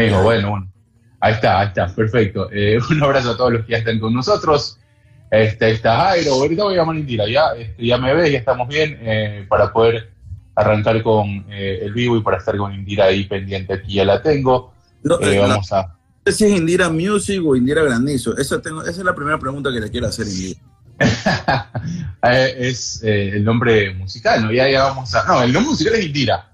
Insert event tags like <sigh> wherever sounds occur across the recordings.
Me dijo, bueno, bueno, ahí está, ahí está, perfecto. Eh, <laughs> un abrazo a todos los que ya están con nosotros. Este, está Jairo, ahorita voy a llamar a Indira, ya, este, ya me ves, ya estamos bien eh, para poder arrancar con eh, el vivo y para estar con Indira ahí pendiente, aquí ya la tengo. Eh, vamos a... No sé si es Indira Music o Indira Granizo, esa, tengo, esa es la primera pregunta que le quiero hacer Indira. <laughs> es el nombre musical, ¿no? Ya, ya vamos a... No, el nombre musical es Indira,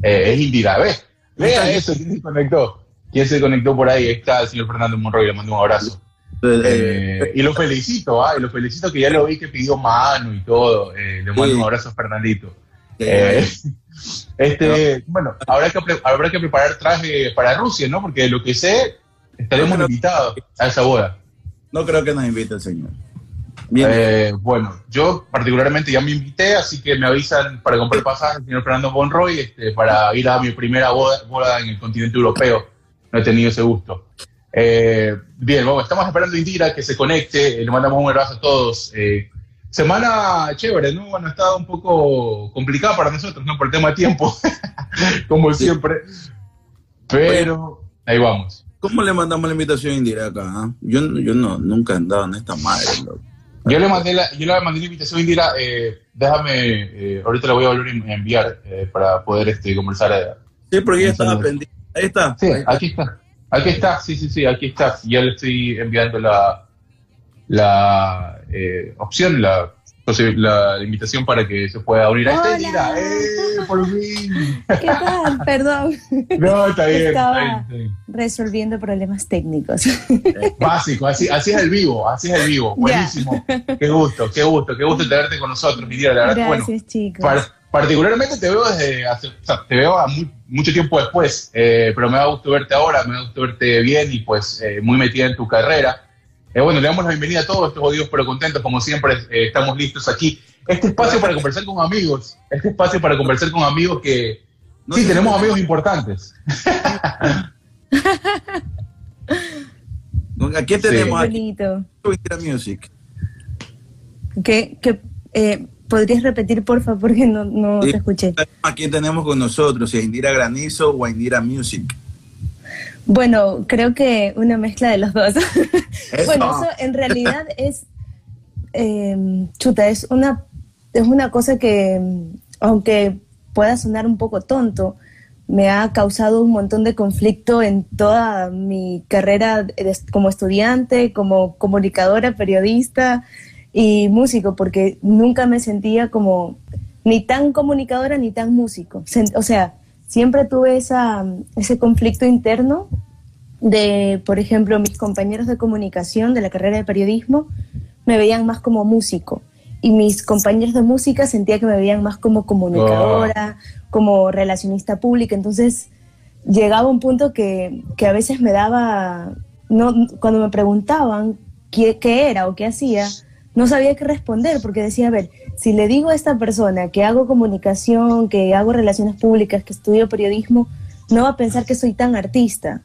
es Indira, ¿ves? Vea eso, ¿quién se conectó? ¿Quién se conectó por ahí? está el señor Fernando Monroy, le mando un abrazo. Eh, y lo felicito, ah, y lo felicito que ya lo vi que pidió mano y todo. Eh, le mando un abrazo a Fernandito. Eh, <laughs> este, bueno, habrá que, habrá que preparar traje para Rusia, ¿no? Porque de lo que sé, estaremos invitados a esa boda. No creo que nos invite el señor. bueno, yo particularmente ya me invité, así que me avisan para comprar pasajes, señor Fernando Bonroy, este, para ir a mi primera boda, boda en el continente europeo. No he tenido ese gusto. Eh, bien, bueno, estamos esperando a Indira que se conecte, le mandamos un abrazo a todos. Eh, semana chévere, ¿no? Bueno, ha estado un poco complicada para nosotros, ¿no? Por el tema de tiempo, <laughs> como siempre. Pero ahí vamos. ¿Cómo le mandamos la invitación a Indira acá? Ah? Yo, yo no, nunca he andado en esta madre, Yo le mandé la, yo le mandé la invitación a Indira, eh, déjame, ahorita la voy a volver a enviar para poder este, conversar. sí, porque ya estaba pendiente. Ahí está. Sí, aquí está. Aquí está, sí, sí, sí, aquí está. Ya le estoy enviando la, la eh, opción, la, la, invitación para que se pueda unir a esta idea. ¡Eh, por fin! ¿Qué tal? Perdón. No, está bien. Estaba resolviendo problemas técnicos. Básico, así, así es el vivo, así es el vivo. Buenísimo. Qué gusto, qué gusto, qué gusto tenerte con nosotros, mi tía. La verdad, Gracias, bueno, chicos. Particularmente te veo desde hace, o sea, te veo a muy, mucho tiempo después, eh, pero me da gusto verte ahora, me da gusto verte bien y pues eh, muy metida en tu carrera. Eh, bueno, le damos la bienvenida a todos estos jodidos pero contentos, como siempre estamos listos aquí. Este espacio para conversar con amigos, este espacio para conversar con amigos que <laughs> sí, tenemos amigos importantes. Aquí tenemos sí. aquí Music. ¿Qué, qué, ¿Podrías repetir, por favor, porque no, no te escuché? ¿A quién tenemos con nosotros? ¿Si Indira Granizo o a Indira Music? Bueno, creo que una mezcla de los dos. <laughs> bueno, eso en realidad <laughs> es, eh, chuta, es una, es una cosa que, aunque pueda sonar un poco tonto, me ha causado un montón de conflicto en toda mi carrera como estudiante, como comunicadora, periodista, y músico, porque nunca me sentía como ni tan comunicadora ni tan músico. O sea, siempre tuve esa, ese conflicto interno de, por ejemplo, mis compañeros de comunicación de la carrera de periodismo me veían más como músico y mis compañeros de música sentía que me veían más como comunicadora, como relacionista pública. Entonces llegaba un punto que, que a veces me daba, no, cuando me preguntaban qué, qué era o qué hacía, no sabía qué responder porque decía, a ver, si le digo a esta persona que hago comunicación, que hago relaciones públicas, que estudio periodismo, no va a pensar que soy tan artista.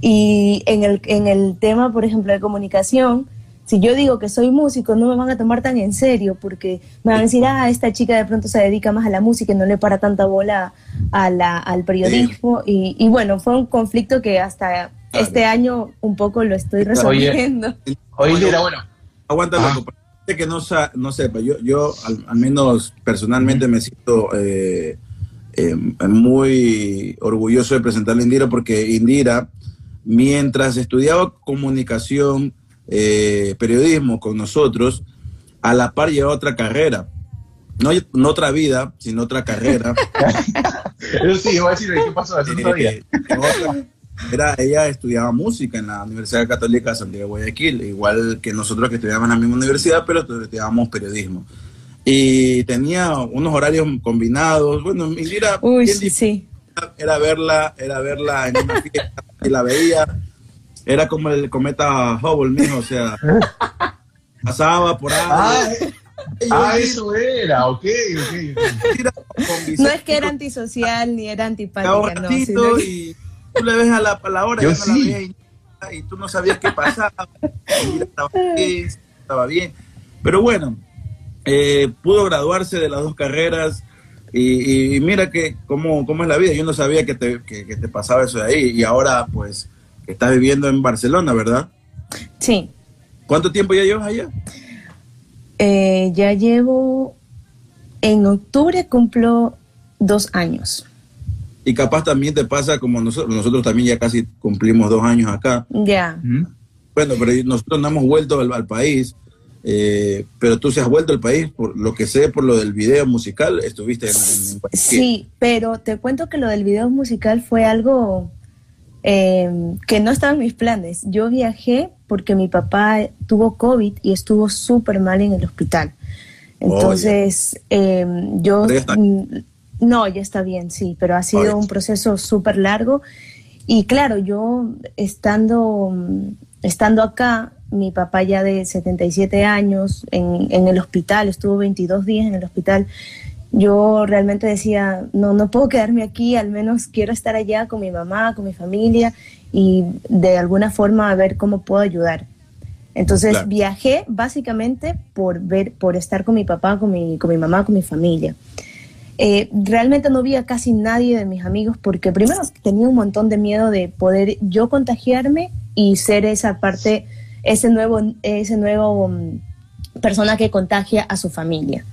Y en el, en el tema, por ejemplo, de comunicación, si yo digo que soy músico, no me van a tomar tan en serio porque me van a decir, ah, esta chica de pronto se dedica más a la música y no le para tanta bola a la, al periodismo. Y, y, bueno, fue un conflicto que hasta este año un poco lo estoy resolviendo. Oye, oye bueno. Aguántalo, ah que no, no sepa, yo, yo al, menos personalmente me siento eh, eh, muy orgulloso de presentarle a Indira porque Indira, mientras estudiaba comunicación, eh, periodismo con nosotros, a la par llevaba otra carrera. No, no otra vida, sino otra carrera. <laughs> Eso sí, voy a decir, ¿qué pasó? Era, ella estudiaba música en la Universidad Católica de Santiago de Guayaquil, igual que nosotros que estudiábamos en la misma universidad, pero estudiábamos periodismo. Y tenía unos horarios combinados. Bueno, mira, Uy, sí. era verla, era verla en una fiesta <laughs> y la veía. Era como el cometa Hubble, mijo, o sea, <laughs> pasaba por ahí. Ah, ah eso era, ok, ok. No es que era antisocial ni era antipática, no. Sino y tú le ves a la, a la hora Yo sí. y, tú no sabías qué pasaba. estaba, <laughs> bien, estaba bien. Pero bueno, eh, pudo graduarse de las dos carreras. Y, mira que cómo, cómo es la vida. Yo no sabía que te, que, te pasaba eso de ahí. Y ahora, pues, estás viviendo en Barcelona, ¿verdad? Sí. ¿Cuánto tiempo ya llevas allá? Eh, ya llevo, en octubre cumplo dos años. Y capaz también te pasa como nosotros, nosotros también ya casi cumplimos dos años acá. Ya. Bueno, pero nosotros no hemos vuelto al, país, eh, pero tú se has vuelto al país, por lo que sé, por lo del video musical, estuviste en, Sí, pero te cuento que lo del video musical fue algo em, que no estaba en mis planes. Yo viajé porque mi papá tuvo COVID y estuvo súper mal en el hospital. Entonces, em, yo... No, ya está bien, sí, pero ha sido un proceso súper largo. Y claro, yo estando, estando acá, mi papá ya de 77 años en, en el hospital, estuvo 22 días en el hospital, yo realmente decía, no, no puedo quedarme aquí, al menos quiero estar allá con mi mamá, con mi familia y de alguna forma a ver cómo puedo ayudar. Entonces viajé básicamente por ver, por estar con mi papá, con mi, con mi mamá, con mi familia. Eh, realmente no vi a casi nadie de mis amigos porque primero tenía un montón de miedo de poder yo contagiarme y ser esa parte, ese nuevo, ese nuevo mm, persona que contagia a su familia.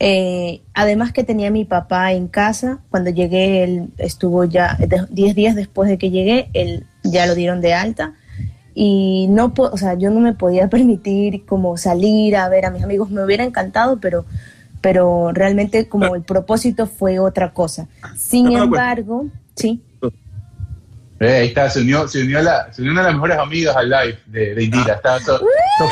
Eh, además que tenía mi papá en casa, cuando llegué él estuvo ya 10 días después de que llegué, él ya lo dieron de alta y no, o sea, yo no me podía <laughs> permitir como salir a ver a mis amigos, me hubiera encantado, pero pero realmente como el propósito fue otra cosa. Sin embargo, sí. Eh, ahí está, se unió, se unió, la, se unió una de las mejores amigas al live de, de Indira, está so,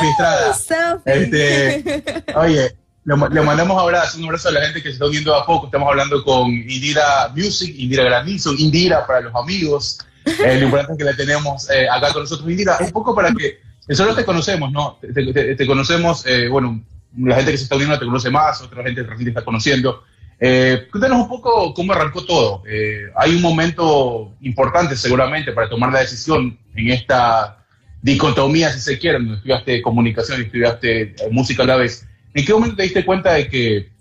Estrada. Este, <laughs> oye, le, mandamos abrazos, un abrazo a la gente que se está uniendo a poco. Estamos hablando con Indira Music, Indira Granilson, Indira para los amigos. Eh, lo importante es que la tenemos eh, acá con nosotros. Indira, un poco para que, nosotros te conocemos, ¿no? Te, te conocemos, bueno, la gente que se está uniendo te conoce más, otra gente recién te está conociendo. Eh, cuéntanos un poco cómo arrancó todo. Eh, hay un momento importante seguramente para tomar la decisión en esta dicotomía, si se quiere, donde estudiaste comunicación y estudiaste eh, música a la vez. ¿En qué momento te diste cuenta de que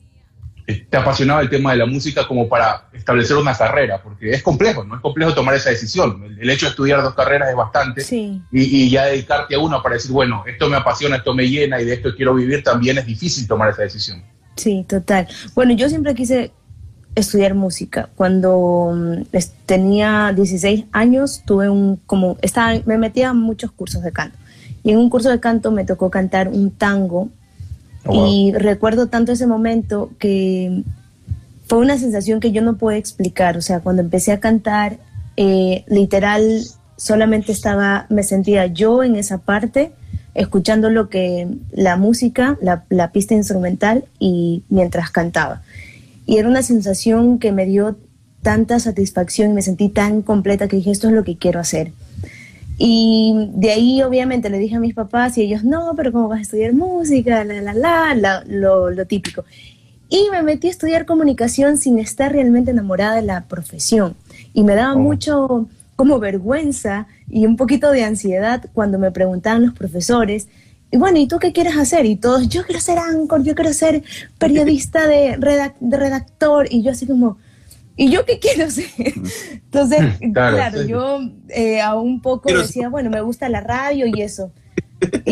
te apasionaba el tema de la música como para establecer una carrera, porque es complejo, ¿no? Es complejo tomar esa decisión. El, hecho de estudiar dos carreras es bastante. Y, ya dedicarte a una para decir, bueno, esto me apasiona, esto me llena y de esto quiero vivir, también es difícil tomar esa decisión. Sí, total. Bueno, yo siempre quise estudiar música. Cuando mm, tenía 16 años, tuve un, como, estaba, me metía a muchos cursos de canto. Y en un curso de canto me tocó cantar un tango Oh, y recuerdo tanto ese momento que fue una sensación que yo no puedo explicar. O sea, cuando empecé a cantar, eh, literal, solamente estaba, me sentía yo en esa parte, escuchando lo que, la música, la, la pista instrumental y mientras cantaba. Y era una sensación que me dio tanta satisfacción y me sentí tan completa que dije, esto es lo que quiero hacer. Y de ahí obviamente le dije a mis papás y ellos, no, pero ¿cómo vas a estudiar música? La, la, la, la lo, lo, típico. Y me metí a estudiar comunicación sin estar realmente enamorada de la profesión. Y me daba oh. mucho como vergüenza y un poquito de ansiedad cuando me preguntaban los profesores, y bueno, ¿y tú qué quieres hacer? Y todos, yo quiero ser anchor, yo quiero ser periodista de, de redactor. Y yo así como, ¿Y yo qué quiero ser? Entonces, mm, claro, yo eh, a un poco decía, bueno, me gusta la radio y eso. <laughs>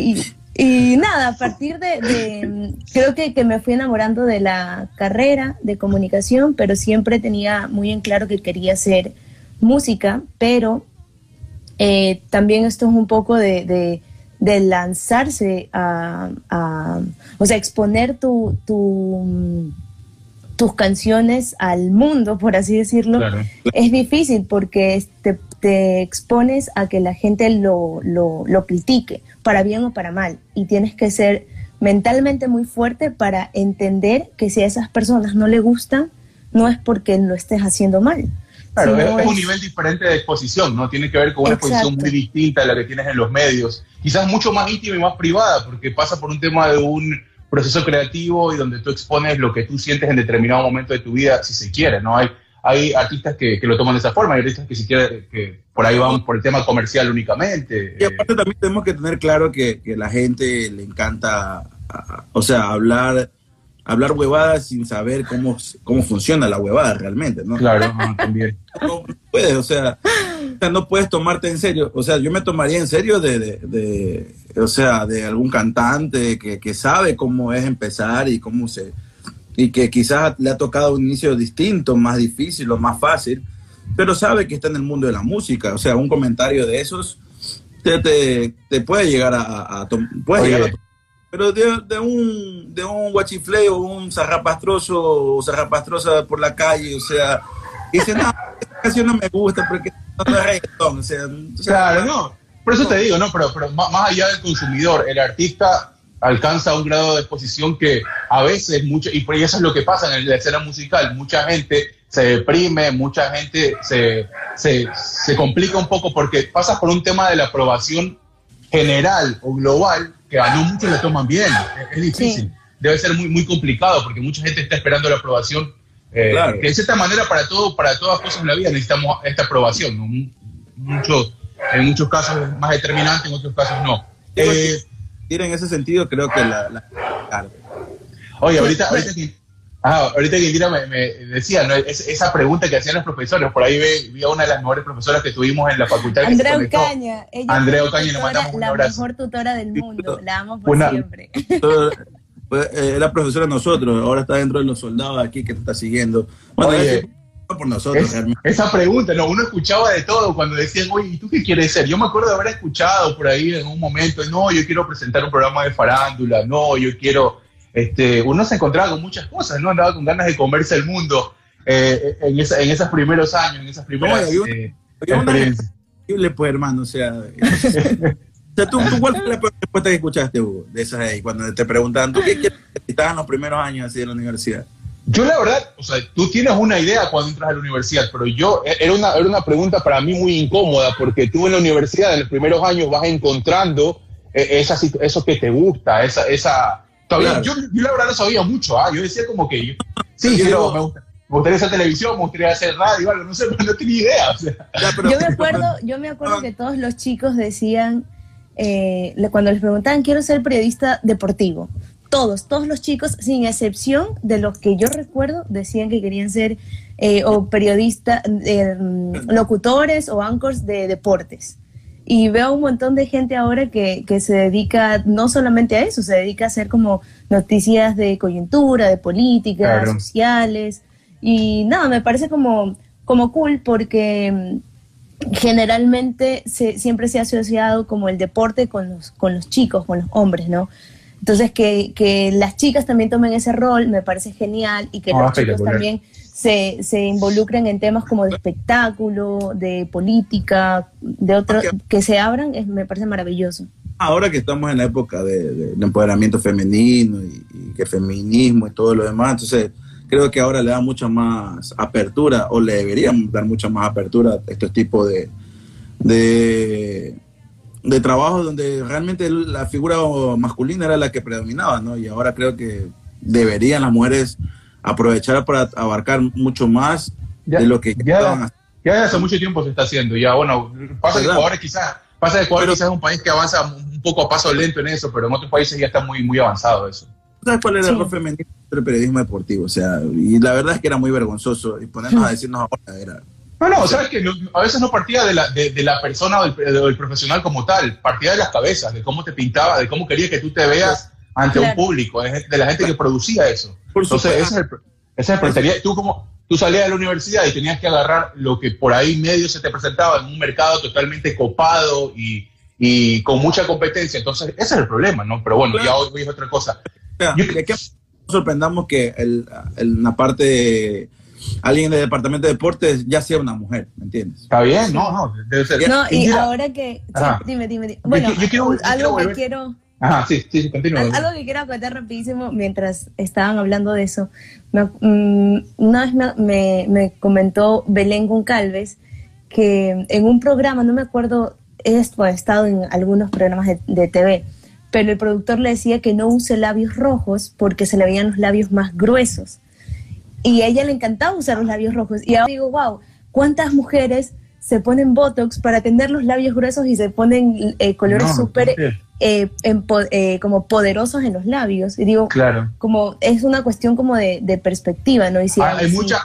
Y, nada, a partir de, creo que, que, me fui enamorando de la carrera de comunicación, pero siempre tenía muy en claro que quería hacer música, pero eh, también esto es un poco de, de, lanzarse a, a, o sea, exponer tu, tu tus canciones al mundo, por así decirlo, es difícil porque te, te, expones a que la gente lo, lo, lo, critique, para bien o para mal, y tienes que ser mentalmente muy fuerte para entender que si a esas personas no le gusta, no es porque lo estés haciendo mal. Claro, es, un nivel diferente de exposición, ¿no? Tiene que ver con una exposición muy distinta a la que tienes en los medios, quizás mucho más íntima y más privada, porque pasa por un tema de un proceso creativo y donde tú expones lo que tú sientes en determinado momento de tu vida, si se quiere, ¿no? Hay, hay artistas que, que lo toman de esa forma, hay artistas que si quiere, que por ahí van por el tema comercial únicamente. Y aparte también tenemos que tener claro que, que la gente le encanta, o sea, hablar hablar huevadas sin saber cómo, cómo funciona la huevada realmente, ¿no? Claro, también. No puedes, o sea, no puedes tomarte en serio. O sea, yo me tomaría en serio de, de, o sea, de algún cantante que, que, sabe cómo es empezar y cómo se, y que quizás le ha tocado un inicio distinto, más difícil o más fácil, pero sabe que está en el mundo de la música. O sea, un comentario de esos te, te, te puede llegar a, a, puede llegar a pero de, de, un, de un guachifleo, un zarrapastroso o zarrapastrosa por la calle, o sea, dice, no, esta canción no me gusta porque no es reggaetón, o sea, claro, no, por eso te digo, no, pero, pero más allá del consumidor, el artista alcanza un grado de exposición que a veces, mucho, y por eso es lo que pasa en la escena musical, mucha gente se deprime, mucha gente se, se, se complica un poco porque pasas por un tema de la aprobación general o global que a no muchos le toman bien. Es, difícil. Debe ser muy, muy complicado porque mucha gente está esperando la aprobación. Eh, que de cierta manera para todo, para todas cosas en la vida necesitamos esta aprobación. Muchos, en muchos casos es más determinante, en otros casos no. Eh, en ese sentido creo que la... la Oye, ahorita, ahorita Ah, ahorita que Indira me, decía, ¿no? esa pregunta que hacían los profesores, por ahí vi, a una de las mejores profesoras que tuvimos en la facultad. Andrea Ocaña. Andrea Ocaña, le mandamos un La mejor tutora del mundo, la amo por siempre. Pues, eh, era profesora de nosotros, ahora está dentro de los soldados aquí que te está siguiendo. Bueno, oye, por nosotros, esa pregunta, no, uno escuchaba de todo cuando decían, oye, ¿y tú qué quieres ser? Yo me acuerdo de haber escuchado por ahí en un momento, no, yo quiero presentar un programa de farándula, no, yo quiero este, uno se encontraba con muchas cosas, ¿no? Andaba con ganas de comerse el mundo eh, en, en esos primeros años, en esas primeras eh, experiencias. pues, hermano, o sea... <laughs> o sea, ¿tú, cuál fue la respuesta que escuchaste, Hugo, de esas ahí, cuando te preguntaban, ¿tú qué? Estaban los primeros años así de la universidad. Yo la verdad, o sea, tú tienes una idea cuando entras a la universidad, pero yo, e, era una, era una pregunta para mí muy incómoda, porque tú en la universidad, en los primeros años, vas encontrando eh, esa, eso que te gusta, esa, esa, Todavía, yo, yo, la verdad no sabía mucho, ¿ah? yo decía como que yo, sí, pero me, gusta, me, gustaría hacer televisión, me gustaría hacer radio, algo, no sé, pero no tenía idea. O sea. yo me acuerdo, <laughs> yo me acuerdo que todos los chicos decían, eh, cuando les preguntaban, quiero ser periodista deportivo, todos, todos los chicos, sin excepción de los que yo recuerdo, decían que querían ser eh, o periodistas, eh, locutores o anchors de deportes. Y veo un montón de gente ahora que, que, se dedica no solamente a eso, se dedica a hacer como noticias de coyuntura, de política, sociales. Y nada, me parece como, como cool porque mm, generalmente se, siempre se ha asociado como el deporte con los, con los chicos, con los hombres, ¿no? Entonces, que, que las chicas también tomen ese rol me parece genial y que ah, los chicos también se, se involucren en temas como de espectáculo, de política, de otros, que se abran, es, me parece maravilloso. Ahora que estamos en la época de, empoderamiento femenino y, que feminismo y todo lo demás, entonces creo que ahora le da mucha más apertura o le deberíamos dar mucha más apertura a estos tipos de, de, de trabajos donde realmente la figura masculina era la que predominaba, ¿no? Y ahora creo que deberían las mujeres aprovechar para abarcar mucho más de lo que ya, estaban Ya hace mucho tiempo se está haciendo, ya bueno, pasa que Ecuador quizás, pasa que Ecuador quizás es un país que avanza un poco a paso lento en eso, pero en otros países ya está muy, muy avanzado eso. ¿Sabes cuál era el rol femenino del periodismo deportivo? O sea, y la verdad es que era muy vergonzoso y ponernos a decirnos ahora era... No, no, sabes que a veces no partía de la, de, la persona o del, profesional como tal, partía de las cabezas, de cómo te pintaba, de cómo quería que tú te veas ante un público, de, la gente que producía eso. Entonces, ese es el, ese es Tú, como, tú salías de la universidad y tenías que agarrar lo que por ahí medio se te presentaba en un mercado totalmente copado y, y con mucha competencia. Entonces, ese es el problema, ¿no? Pero bueno, ya hoy, es otra cosa. Yo, que sorprendamos que el, la parte alguien del departamento de deportes ya sea una mujer, ¿me entiendes? Está bien, no, no, debe ser. No, y, ahora que, dime, dime, dime. Bueno, yo, quiero, algo que quiero Ajá, sí, sí, continúa. Algo que quiero contar rapidísimo mientras estaban hablando de eso. Mm, una vez me, me, comentó Belén Goncalves que en un programa, no me acuerdo, esto ha estado en algunos programas de, TV, pero el productor le decía que no use labios rojos porque se le veían los labios más gruesos. Y a ella le encantaba usar los labios rojos. Y ahora digo, wow, ¿cuántas mujeres se ponen Botox para tener los labios gruesos y se ponen eh, colores súper eh, eh, como poderosos en los labios. Y digo, claro. como es una cuestión como de, perspectiva, ¿no? Y ah, hay, mucha,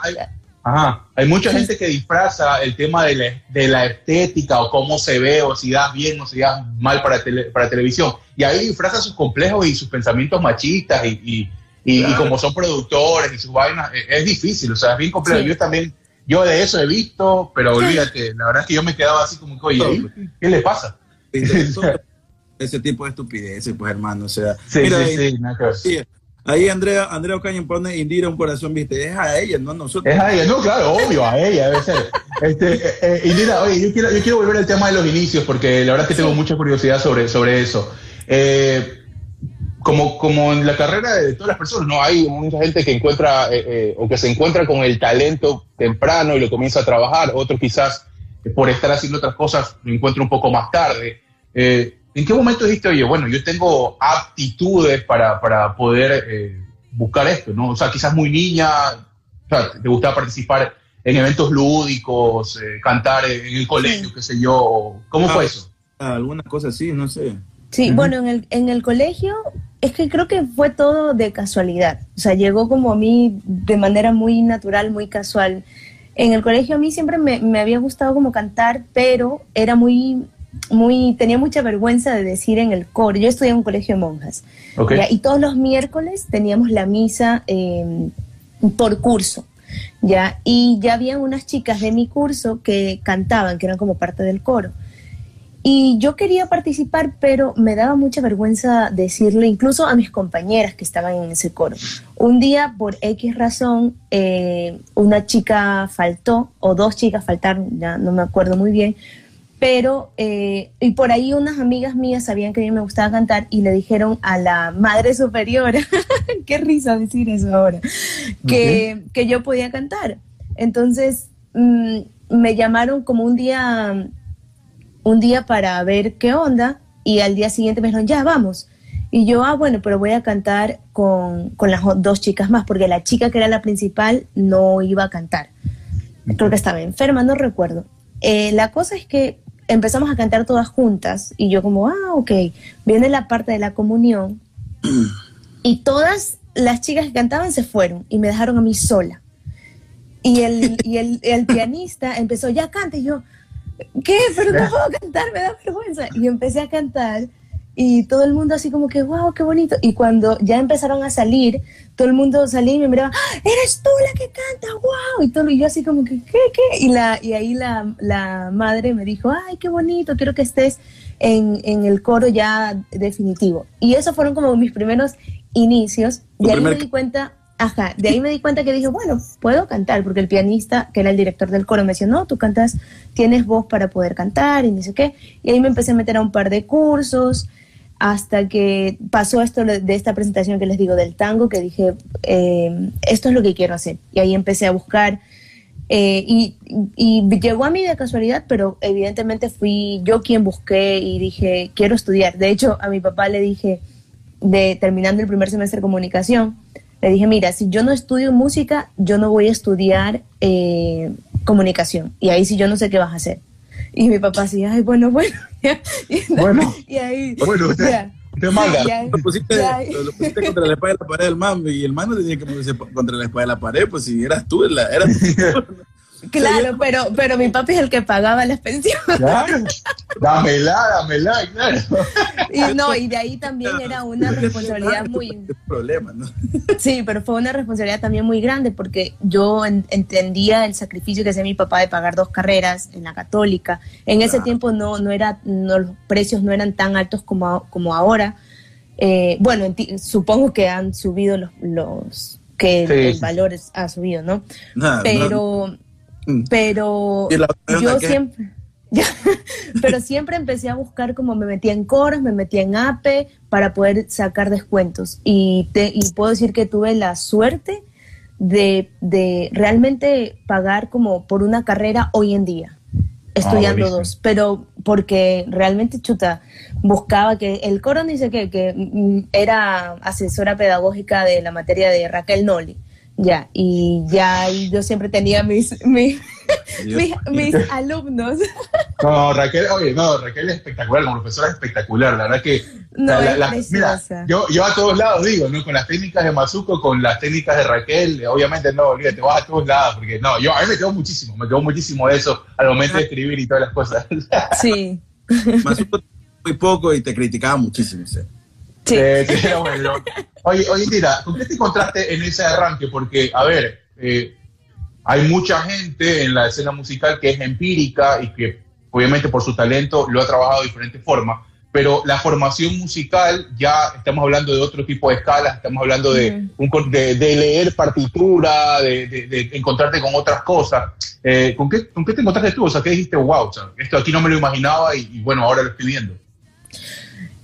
hay, mucha gente que disfraza el tema de la, de la, estética o cómo se ve o si das bien o si das mal para, para televisión. Y ahí disfraza sus complejos y sus pensamientos machistas y, y, como son productores y sus vainas, es, es difícil, o sea, es bien complejo. Yo también yo de eso he visto, pero olvídate, la verdad es que yo me quedaba así como que, oye, ¿qué le pasa? <laughs> Ese tipo de estupideces, pues hermano, o sea. Sí, sí, sí, Ahí Andrea, Andrea Ocaña pone Indira un corazón, viste, es a ella, no a nosotros. Es a ella, no, claro, obvio, a ella debe ser. Este, eh, Indira, oye, yo quiero, yo quiero volver al tema de los inicios, porque la verdad es que tengo mucha curiosidad sobre, sobre eso. Eh, como, como en la carrera de todas las personas, ¿no? Hay mucha gente que encuentra eh, eh, o que se encuentra con el talento temprano y lo comienza a trabajar, otros quizás por estar haciendo otras cosas lo encuentra un poco más tarde. ¿En qué momento dijiste, oye, bueno, yo tengo aptitudes para, para poder buscar esto, ¿no? O sea, quizás muy niña, o sea, te gustaba participar en eventos lúdicos, cantar en el colegio, qué sé yo. ¿Cómo fue ah, eso? Alguna cosa así, no sé. Sí, bueno, en el, en el colegio es que creo que fue todo de casualidad. O sea, llegó como a mí de manera muy natural, muy casual. En el colegio a mí siempre me, me había gustado como cantar, pero era muy, muy, tenía mucha vergüenza de decir en el coro. Yo estudié en un colegio de monjas. Y todos los miércoles teníamos la misa em, por curso. ¿ya? Y ya habían unas chicas de mi curso que cantaban, que eran como parte del coro. Y yo quería participar, pero me daba mucha vergüenza decirle, incluso a mis compañeras que estaban en ese coro. Un día, por X razón, eh, una chica faltó, o dos chicas faltaron, ya no me acuerdo muy bien, pero, eh, y por ahí unas amigas mías sabían que a mí me gustaba cantar y le dijeron a la madre superiora, <laughs> qué risa decir eso ahora, que, que yo podía cantar. Entonces, mm, me llamaron como un día un día para ver qué onda y al día siguiente me dijeron, ya, vamos. Y yo, ah, bueno, pero voy a cantar con, las dos chicas más, porque la chica que era la principal no iba a cantar. Creo que estaba enferma, no recuerdo. Eh, la cosa es que empezamos a cantar todas juntas y yo como, ah, ok, viene la parte de la comunión y todas las chicas que cantaban se fueron y me dejaron a mí sola. Y el, y el, el <laughs> pianista empezó, ya cante, y yo, ¿qué? Pero no puedo cantar, me da vergüenza. Y empecé a cantar y todo el mundo así como que, wow, qué bonito. Y cuando ya empezaron a salir, todo el mundo salía y me miraba, ¡Ah, eres tú la que canta, wow. Y, todo, y yo así como que, ¿qué, qué? Y, la, y ahí la, la madre me dijo, ay, qué bonito, quiero que estés en, en, el coro ya definitivo. Y esos fueron como mis primeros inicios. Y ahí me di cuenta Ajá, de ahí me di cuenta que dije, bueno, puedo cantar, porque el pianista, que era el director del coro, me decía, no, tú cantas, tienes voz para poder cantar y no sé qué. Y ahí me empecé a meter a un par de cursos hasta que pasó esto de esta presentación que les digo del tango, que dije, eh, esto es lo que quiero hacer. Y ahí empecé a buscar. Eh, y, llegó a mí de casualidad, pero evidentemente fui yo quien busqué y dije, quiero estudiar. De hecho, a mi papá le dije, de terminando el primer semestre de comunicación, le dije, mira, si yo no estudio música, yo no voy a estudiar eh, comunicación. Y ahí sí yo no sé qué vas a hacer. Y mi papá así, ay, bueno, bueno. <laughs> bueno. Y ahí, bueno, usted, usted manda. Lo pusiste, lo, pusiste, contra la espalda de la pared del man y el man no tenía que ponerse contra la espalda de la pared, pues si eras tú, eras <laughs> tú. Claro, pero, pero mi papi es el que pagaba las pensiones. Claro, dámela, dámela, claro. Y no, y de ahí también era una responsabilidad muy... Problema, ¿no? Sí, pero fue una responsabilidad también muy grande porque yo entendía el sacrificio que hacía mi papá de pagar dos carreras en la católica. En ese tiempo no, no era, no, los precios no eran tan altos como, como ahora. Eh, bueno, supongo que han subido los, los que el valor ha subido, ¿no? pero... Mm. Pero yo siempre, <laughs> pero siempre empecé a buscar como me metía en coros, me metía en APE para poder sacar descuentos. Y, te, y puedo decir que tuve la suerte de, de, realmente pagar como por una carrera hoy en día, estudiando ah, dos, pero porque realmente chuta, buscaba que el coro dice que, que mm, era asesora pedagógica de la materia de Raquel Noli ya, y ya yo siempre tenía mis, mis, mis, alumnos. No, Raquel, oye, no, Raquel es espectacular, como profesora es espectacular, la verdad que... No, mira, yo, yo a todos lados digo, ¿no? Con las técnicas de Mazuco, con las técnicas de Raquel, obviamente no, olvídate, vas a todos lados, porque no, yo a mí me quedó muchísimo, me quedó muchísimo eso al momento de escribir y todas las cosas. Sí. Mazuco muy poco y te criticaba muchísimo, ¿sí? Sí. <laughs> Oye, oye, mira, ¿con qué te encontraste en ese arranque? Porque, a ver, eh, hay mucha gente en la escena musical que es empírica y que obviamente por su talento lo ha trabajado de diferentes formas, pero la formación musical ya estamos hablando de otro tipo de escalas, estamos hablando de, un, de, leer partitura, de, encontrarte con otras cosas. Eh, ¿con, qué, ¿Con qué te encontraste tú? O sea, ¿qué dijiste, wow, esto aquí no me lo imaginaba y, y bueno, ahora lo estoy viendo?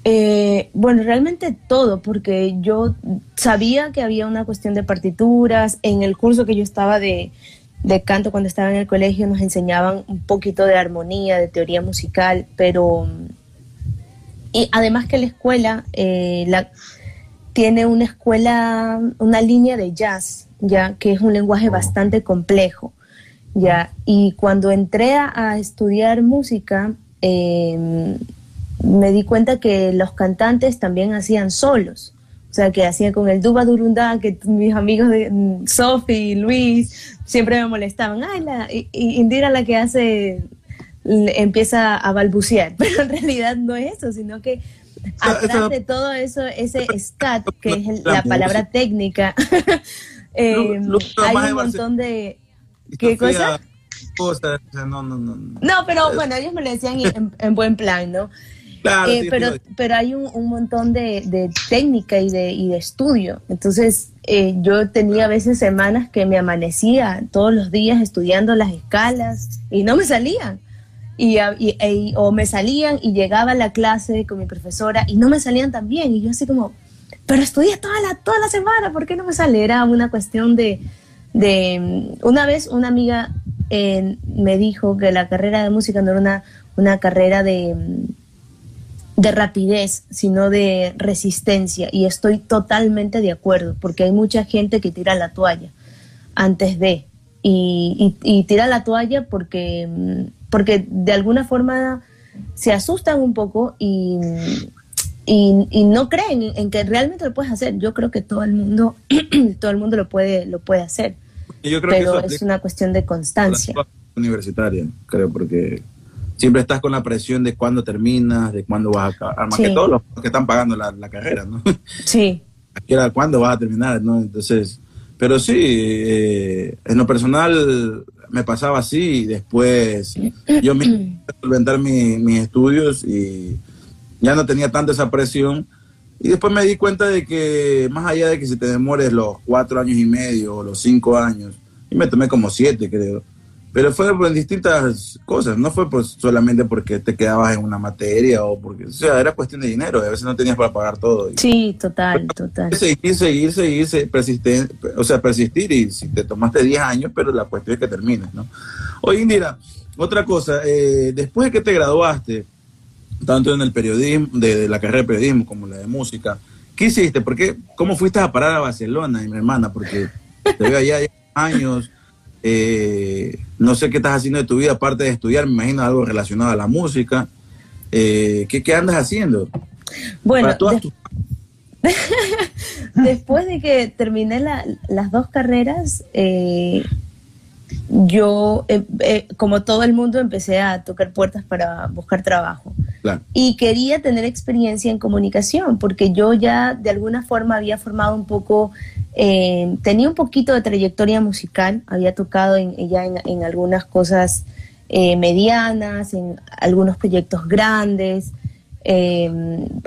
Eh, bueno, realmente todo, porque yo sabía que había una cuestión de partituras. En el curso que yo estaba de, canto cuando estaba en el colegio nos enseñaban un poquito de armonía, de teoría musical, pero... Y además que la escuela eh, la, tiene una escuela, una línea de jazz, ya que es un lenguaje oh. bastante complejo, ya. Y cuando entré a, estudiar música, eh, me di cuenta que los cantantes también hacían solos. O sea, que hacían con el Duba Durundá, que mis amigos de mm, Sophie, Luis, siempre me molestaban. Ay, la, Indira la que hace, empieza a balbucear. <laughs> Pero en realidad no es eso, sino que atrás de todo eso, ese scat, que es la palabra técnica, <laughs> eh, hay un montón de... ¿Qué cosa? No, no, no. No, pero bueno, ellos me lo decían en buen plan, ¿no? Eh, pero, pero hay un, montón de, técnica y de, y de estudio. Entonces, eh, yo tenía a veces semanas que me amanecía todos los días estudiando las escalas y no me salían. Y, e, o me salían y llegaba a la clase con mi profesora y no me salían tan bien. Y yo así como, pero estudié toda la, toda la semana, ¿por qué no me sale? Era una cuestión de... de una vez una amiga eh, me dijo que la carrera de música no era una, una carrera de de rapidez, sino de resistencia. Y estoy totalmente de acuerdo, porque hay mucha gente que tira la toalla antes de. Y, tira la toalla porque, porque de alguna forma se asustan un poco y, y, no creen en que realmente lo puedes hacer. Yo creo que todo el mundo, <clears throat> todo el mundo lo puede, lo puede hacer. Yo creo pero es una cuestión de constancia. Universitaria, creo, porque siempre estás con la presión de cuándo terminas, de cuándo vas a acabar, más que todos los que están pagando la, carrera, ¿no? <laughs> Sí. <laughs> ¿Cuándo vas a terminar, no? Entonces, pero sí, eh, en lo personal me pasaba así y después <clears throat> yo me solventar mi, mis estudios y ya no tenía tanta esa presión. Y después me di cuenta de que más allá de que si te demores los cuatro años y medio o los cinco años, y me tomé como siete, creo pero fue por distintas cosas, no fue pues solamente porque te quedabas en una materia o porque, o sea, era cuestión de dinero, a veces no tenías para pagar todo. sí, total, total. Seguir, seguir, seguir, persistir, o sea, persistir y si te tomaste 10 años, pero la cuestión es que termines, ¿no? Oye, Indira, otra cosa, eh, después de que te graduaste, tanto en el periodismo, de, la carrera de periodismo como la de música, ¿qué hiciste? ¿Por qué? ¿Cómo fuiste a parar a Barcelona, mi hermana? Porque te veo allá años eh, no sé qué estás haciendo de tu vida aparte de estudiar, me imagino algo relacionado a la música. Eh, ¿qué, andas haciendo? Bueno, <laughs> después de que terminé las dos carreras, eh, yo, como todo el mundo, empecé a tocar puertas para buscar trabajo. Y quería tener experiencia en comunicación, porque yo ya de alguna forma había formado un poco eh, tenía un poquito de trayectoria musical, había tocado en, ya en, algunas cosas eh, medianas, en algunos proyectos grandes, eh,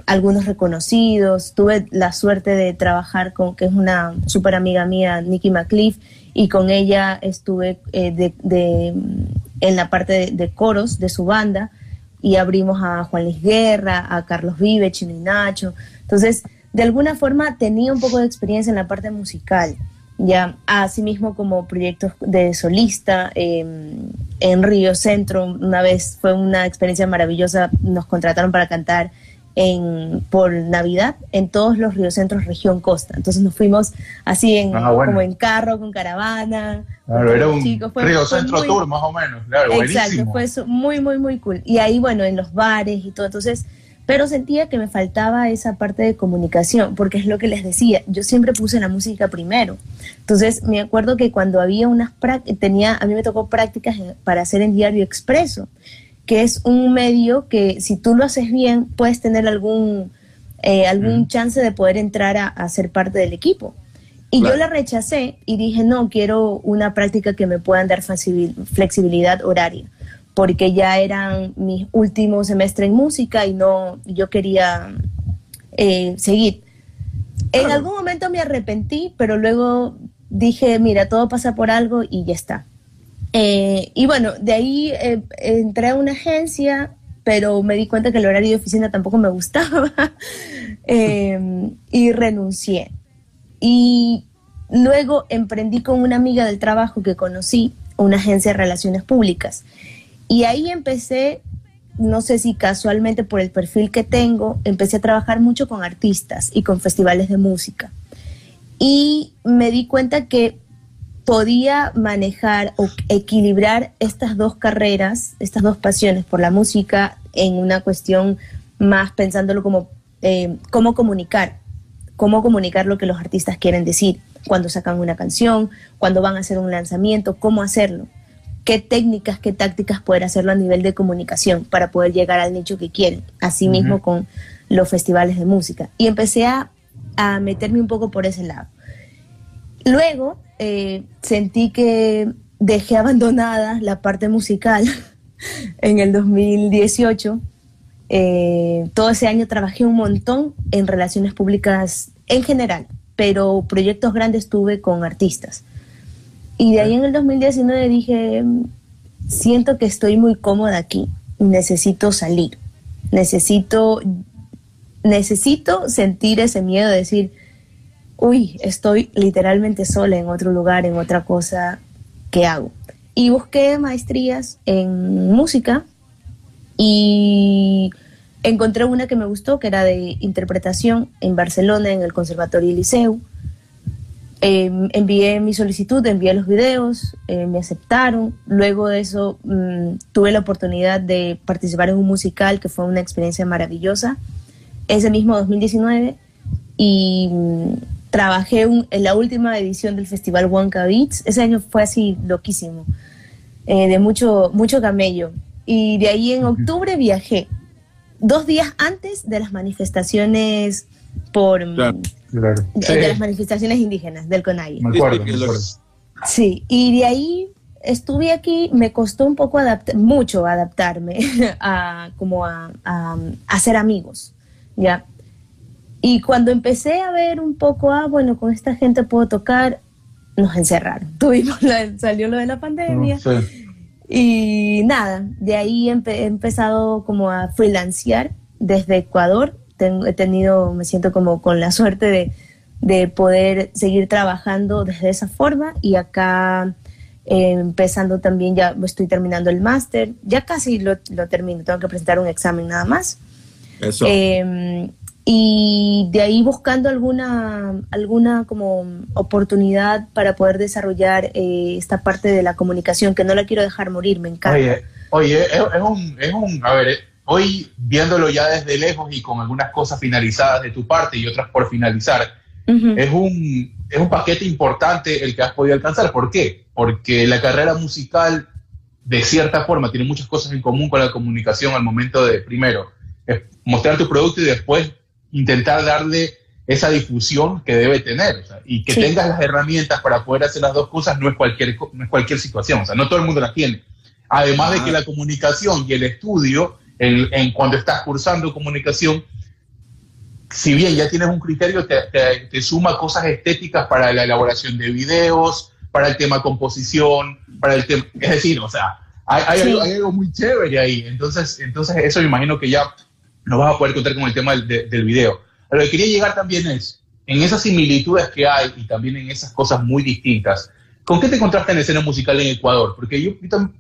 algunos reconocidos. Tuve la suerte de trabajar con, que es una súper amiga mía, Nikki McLeaf, y con ella estuve en la parte de, coros de su banda y abrimos a Juan Luis Guerra, a Carlos Vive, Chino y Nacho. Entonces, de alguna forma tenía un poco de experiencia en la parte musical, ya asimismo como proyectos de solista em, en Río Centro, una vez fue una experiencia maravillosa, nos contrataron para cantar en, por Navidad en todos los centros región costa. Entonces nos fuimos así en, ah, como en carro, con caravana. Claro, era un río centro tour más o menos. Claro, exacto, fue muy, muy, muy cool. Y ahí, bueno, en los bares y todo. Entonces, pero sentía que me faltaba esa parte de comunicación, porque es lo que les decía, yo siempre puse la música primero. Entonces, me acuerdo que cuando había unas prácticas, tenía, a mí me tocó prácticas para hacer en Diario Expreso que es un medio que si tú lo haces bien, puedes tener algún, eh, algún chance de poder entrar a, ser parte del equipo. Y yo la rechacé y dije, no, quiero una práctica que me puedan dar flexibilidad horaria, porque ya eran mis últimos semestres en música y no, yo quería eh, seguir. En algún momento me arrepentí, pero luego dije, mira, todo pasa por algo y ya está. Eh, y bueno, de ahí eh, entré a una agencia, pero me di cuenta que el horario de oficina tampoco me gustaba <laughs> em, y renuncié. Y luego emprendí con una amiga del trabajo que conocí, una agencia de relaciones públicas. Y ahí empecé, no sé si casualmente por el perfil que tengo, empecé a trabajar mucho con artistas y con festivales de música. Y me di cuenta que podía manejar o equilibrar estas dos carreras, estas dos pasiones por la música en una cuestión más pensándolo como eh, cómo comunicar, cómo comunicar lo que los artistas quieren decir, cuando sacan una canción, cuando van a hacer un lanzamiento, cómo hacerlo, qué técnicas, qué tácticas poder hacerlo a nivel de comunicación para poder llegar al nicho que quieren, así mismo con los festivales de música. Y empecé a, a meterme un poco por ese lado. Luego eh, sentí que dejé abandonada la parte musical <laughs> en el 2018. Eh, todo ese año trabajé un montón en relaciones públicas en general, pero proyectos grandes tuve con artistas. Y de ahí en el 2019 dije, siento que estoy muy cómoda aquí, necesito salir, necesito, necesito sentir ese miedo de decir, uy, estoy literalmente sola en otro lugar, en otra cosa, ¿qué hago? Y busqué maestrías en música y encontré una que me gustó, que era de interpretación en Barcelona, en el Conservatorio Liceu. Em, envié mi solicitud, envié los videos, eh, me aceptaron. Luego de eso mm, tuve la oportunidad de participar en un musical que fue una experiencia maravillosa. Ese mismo 2019 y mm, trabajé en la última edición del Festival Huanca Beats. Ese año fue así loquísimo, eh, de mucho, mucho camello. Y de ahí en octubre viajé, dos días antes de las manifestaciones por... Claro, De, las manifestaciones indígenas del CONAI. Me acuerdo, Sí, y de ahí estuve aquí, me costó un poco adaptar, mucho adaptarme <laughs> a como a, a, a ser amigos, ¿ya? Y cuando empecé a ver un poco, ah, bueno, con esta gente puedo tocar, nos encerraron. <laughs> Tuvimos salió lo de la pandemia. Y nada, de ahí he empezado como a freelancear desde Ecuador. Tengo, he tenido, me siento como con la suerte de, de poder seguir trabajando desde esa forma y acá eh, empezando también, ya estoy terminando el máster, ya casi lo, lo, termino, tengo que presentar un examen nada más. Eso. Eh, y de ahí buscando alguna, alguna como oportunidad para poder desarrollar eh, esta parte de la comunicación, que no la quiero dejar morir, me encanta. Oye, oye es, un, es un, a ver, hoy viéndolo ya desde lejos y con algunas cosas finalizadas de tu parte y otras por finalizar, es, un, es un paquete importante el que has podido alcanzar. ¿Por qué? Porque la carrera musical, de cierta forma, tiene muchas cosas en común con la comunicación al momento de, primero, mostrar tu producto y después intentar darle esa difusión que debe tener. y que tengas las herramientas para poder hacer las dos cosas no es cualquier, no es cualquier situación. O sea, no todo el mundo las tiene. Además de que la comunicación y el estudio, en cuando estás cursando comunicación, si bien ya tienes un criterio, te, te, suma cosas estéticas para la elaboración de videos, para el tema composición, para el tema, es decir, o sea, hay, hay, algo, muy chévere ahí. Entonces, entonces eso me imagino que ya no vas a poder contar con el tema del, del video. lo que quería llegar también es, en esas similitudes que hay y también en esas cosas muy distintas, ¿con qué te encontraste en la escena musical en Ecuador? Porque yo,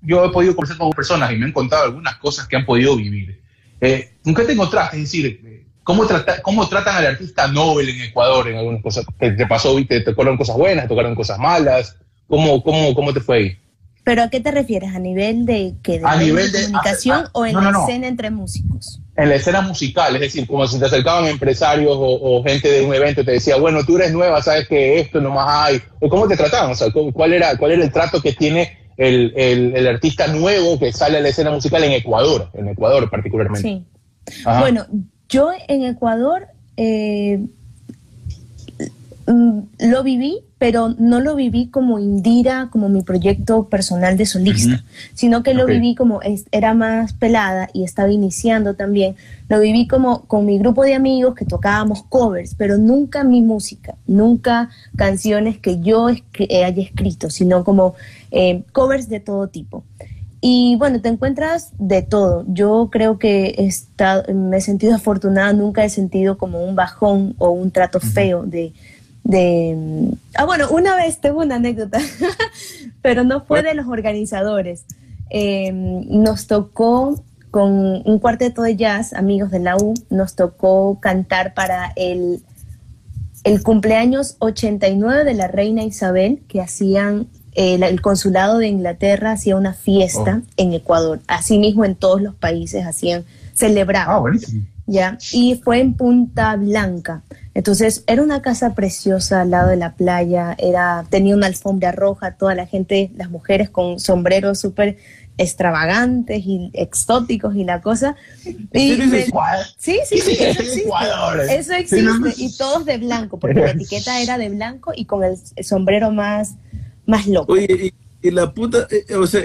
yo he podido conversar con personas y me han contado algunas cosas que han podido vivir. Eh, ¿Con qué te encontraste? Es decir, ¿cómo, trata, ¿cómo tratan al artista Nobel en Ecuador en algunas cosas? ¿Te, te pasó, viste, te tocaron cosas buenas, te tocaron cosas malas? ¿Cómo, cómo, cómo te fue ahí? ¿Pero a qué te refieres? ¿A nivel de, que a nivel de comunicación o en la escena entre músicos? En la escena musical, es decir, como si te acercaban empresarios o, gente de un evento y te decía, bueno, tú eres nueva, sabes que esto nomás hay. ¿O cómo te trataban? O sea, ¿cuál era, cuál era el trato que tiene el, el, artista nuevo que sale a la escena musical en Ecuador, en Ecuador particularmente? Sí. Bueno, yo en Ecuador eh, lo viví pero no lo viví como Indira, como mi proyecto personal de solista, sino que lo viví como era más pelada y estaba iniciando también. Lo viví como con mi grupo de amigos que tocábamos covers, pero nunca mi música, nunca canciones que yo haya escrito, sino como eh, covers de todo tipo. Y bueno, te encuentras de todo. Yo creo que he me he sentido afortunada, nunca he sentido como un bajón o un trato feo de de... Ah, bueno, una vez tengo una anécdota, <laughs> pero no fue de los organizadores. Em, nos tocó con un cuarteto de jazz, amigos de la U, nos tocó cantar para el, el cumpleaños 89 de la reina Isabel, que hacían, el consulado de Inglaterra hacía una fiesta oh. en Ecuador. Asimismo en todos los países hacían, celebraban. Ah, buenísimo. ¿Ya? Y fue en Punta Blanca. Entonces era una casa preciosa al lado de la playa, era, tenía una alfombra roja, toda la gente, las mujeres con sombreros súper extravagantes y exóticos y la cosa. Y sí, sí, sí, eso existe. Eso existe y todos de blanco, porque la etiqueta <laughs> era de blanco y con el sombrero más, más loco. Oye, y, la puta, eh, o sea,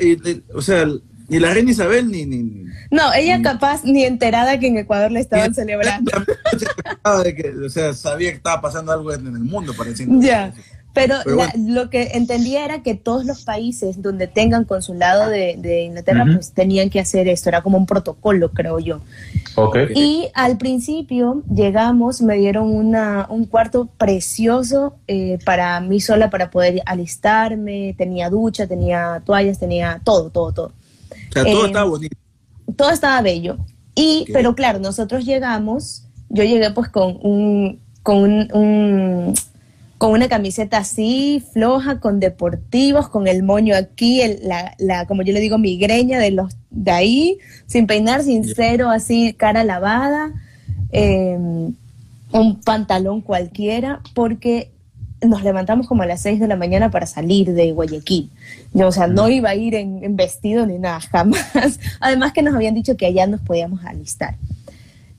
o sea, ni la reina Isabel ni, ni... No, ella capaz ni enterada que en Ecuador le estaban celebrando. <laughs> o sea, sabía que estaba pasando algo en el mundo, parecía. Ya. Pero, lo que entendía era que todos los países donde tengan consulado de, Inglaterra, pues tenían que hacer esto, era como un protocolo, creo yo. Okay. Y al principio llegamos, me dieron una, un cuarto precioso eh, para mí sola, para poder alistarme, tenía ducha, tenía toallas, tenía todo, todo, todo. O sea, todo estaba bonito. Todo estaba bello. Y, pero claro, nosotros llegamos, yo llegué pues con un, con un, con una camiseta así, floja, con deportivos, con el moño aquí, la, la, como yo le digo, migreña de los de ahí, sin peinar, sincero, así, cara lavada, em, un pantalón cualquiera, porque nos levantamos como a las 6 de la mañana para salir de Guayaquil. o sea, no iba a ir en, vestido ni nada, jamás. <laughs> Además que nos habían dicho que allá nos podíamos alistar.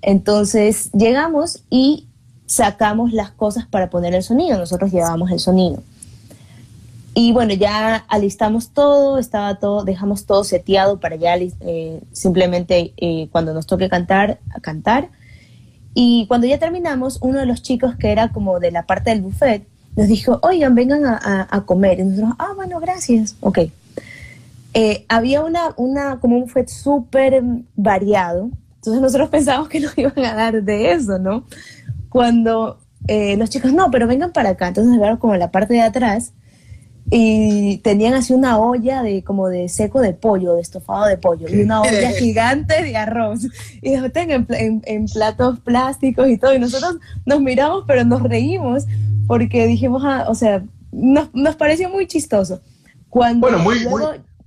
Entonces llegamos y sacamos las cosas para poner el sonido. Nosotros llevábamos el sonido. Y bueno, ya alistamos todo, estaba todo, dejamos todo seteado para ya eh, simplemente eh, cuando nos toque cantar, a cantar. Y cuando ya terminamos, uno de los chicos que era como de la parte del buffet, nos dijo, oigan, vengan a, comer. Y nosotros, ah, bueno, gracias. Ok. Eh, había una, una, como un buffet súper variado. Entonces nosotros pensábamos que nos <laughs> iban a dar de eso, ¿no? Cuando eh, los chicos, no, pero vengan para acá. Entonces nos llevaron como la parte de atrás y tenían así una olla de como de seco de pollo, de estofado de pollo, y una olla gigante de arroz. Y después en, en, platos plásticos y todo. Y nosotros nos miramos, pero nos reímos porque dijimos, ah, o sea, nos, nos pareció muy chistoso. Cuando bueno, muy,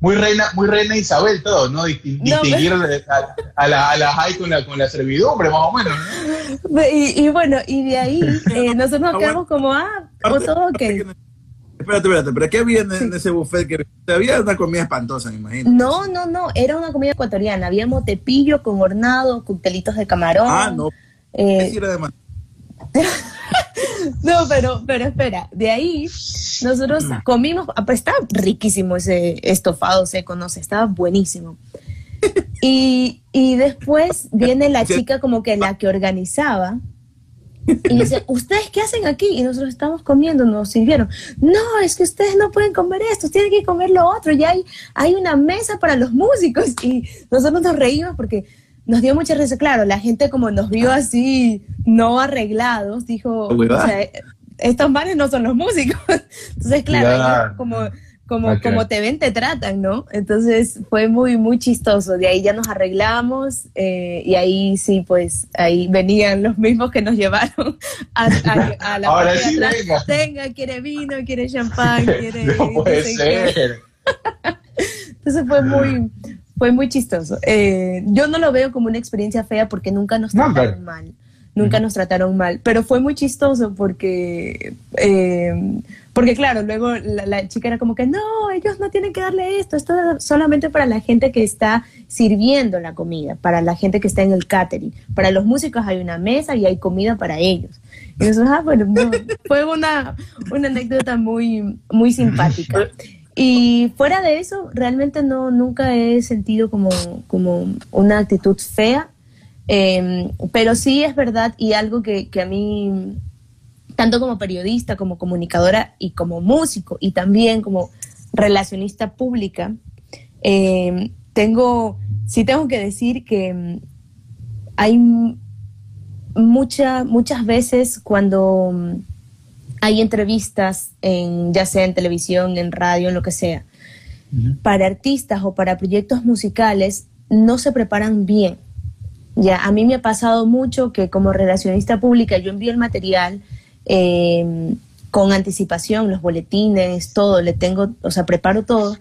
muy, reina, muy reina Isabel todo, ¿no? Distinguir a, la, a la high con la, con la servidumbre, más o menos. <laughs> Y, y, bueno, y de ahí eh, <laughs> nosotros nos ah, quedamos como, ah, o todo ok. Espérate, espérate, pero ¿qué había en, ese buffet? que Había una comida espantosa, me imagino. No, no, no, era una comida ecuatoriana. Había motepillo con hornado, coctelitos de camarón. Ah, no. Eh, era de <laughs> no, pero, pero espera, de ahí nosotros mm. comimos, ah, pues estaba riquísimo ese estofado seco, no sé, estaba buenísimo. <laughs> Y, y después viene la chica como que la que organizaba y dice, ¿ustedes qué hacen aquí? Y nosotros estamos comiendo, nos sirvieron. No, es que ustedes no pueden comer esto, tienen que comer lo otro. Ya hay, hay una mesa para los músicos. Y nosotros nos reímos porque nos dio mucha risa. Claro, la gente como nos vio así, no arreglados, dijo, o sea, estos manes no son los músicos. <laughs> Entonces, claro, como, como, como te ven, te tratan, ¿no? Entonces fue muy, muy chistoso. De ahí ya nos arreglamos eh, y ahí sí, pues ahí venían los mismos que nos llevaron <laughs> a, a- a la Ahora sí, atrás. venga. Tenga, quiere vino, quiere champán, <laughs> quiere... No puede sé ser. Entonces fue muy, fue muy chistoso. Eh, yo no lo veo como una experiencia fea porque nunca nos No, trataron mal. Nunca nos trataron mal. Pero fue muy chistoso porque, eh, porque claro, luego la, la chica era como que no, ellos no tienen que darle esto. Esto es solamente para la gente que está sirviendo la comida, para la gente que está en el catering. Para los músicos hay una mesa y hay comida para ellos. Y nosotros, ah, bueno, no, <laughs> fue una, una anécdota muy, muy simpática. Y fuera de eso, realmente no, nunca he sentido como, como una actitud fea, eh, pero sí es verdad y algo que, que a mí, tanto como periodista, como comunicadora y como músico y también como relacionista pública, eh, tengo, sí tengo que decir que mm, hay m- mucha, muchas veces cuando hay entrevistas, en, ya sea en televisión, en radio, en lo que sea, para artistas o para proyectos musicales, no se preparan bien. Ya, a mí me ha pasado mucho que como relacionista pública yo envío el material eh, con anticipación, los boletines, todo, le tengo, o sea, preparo todo.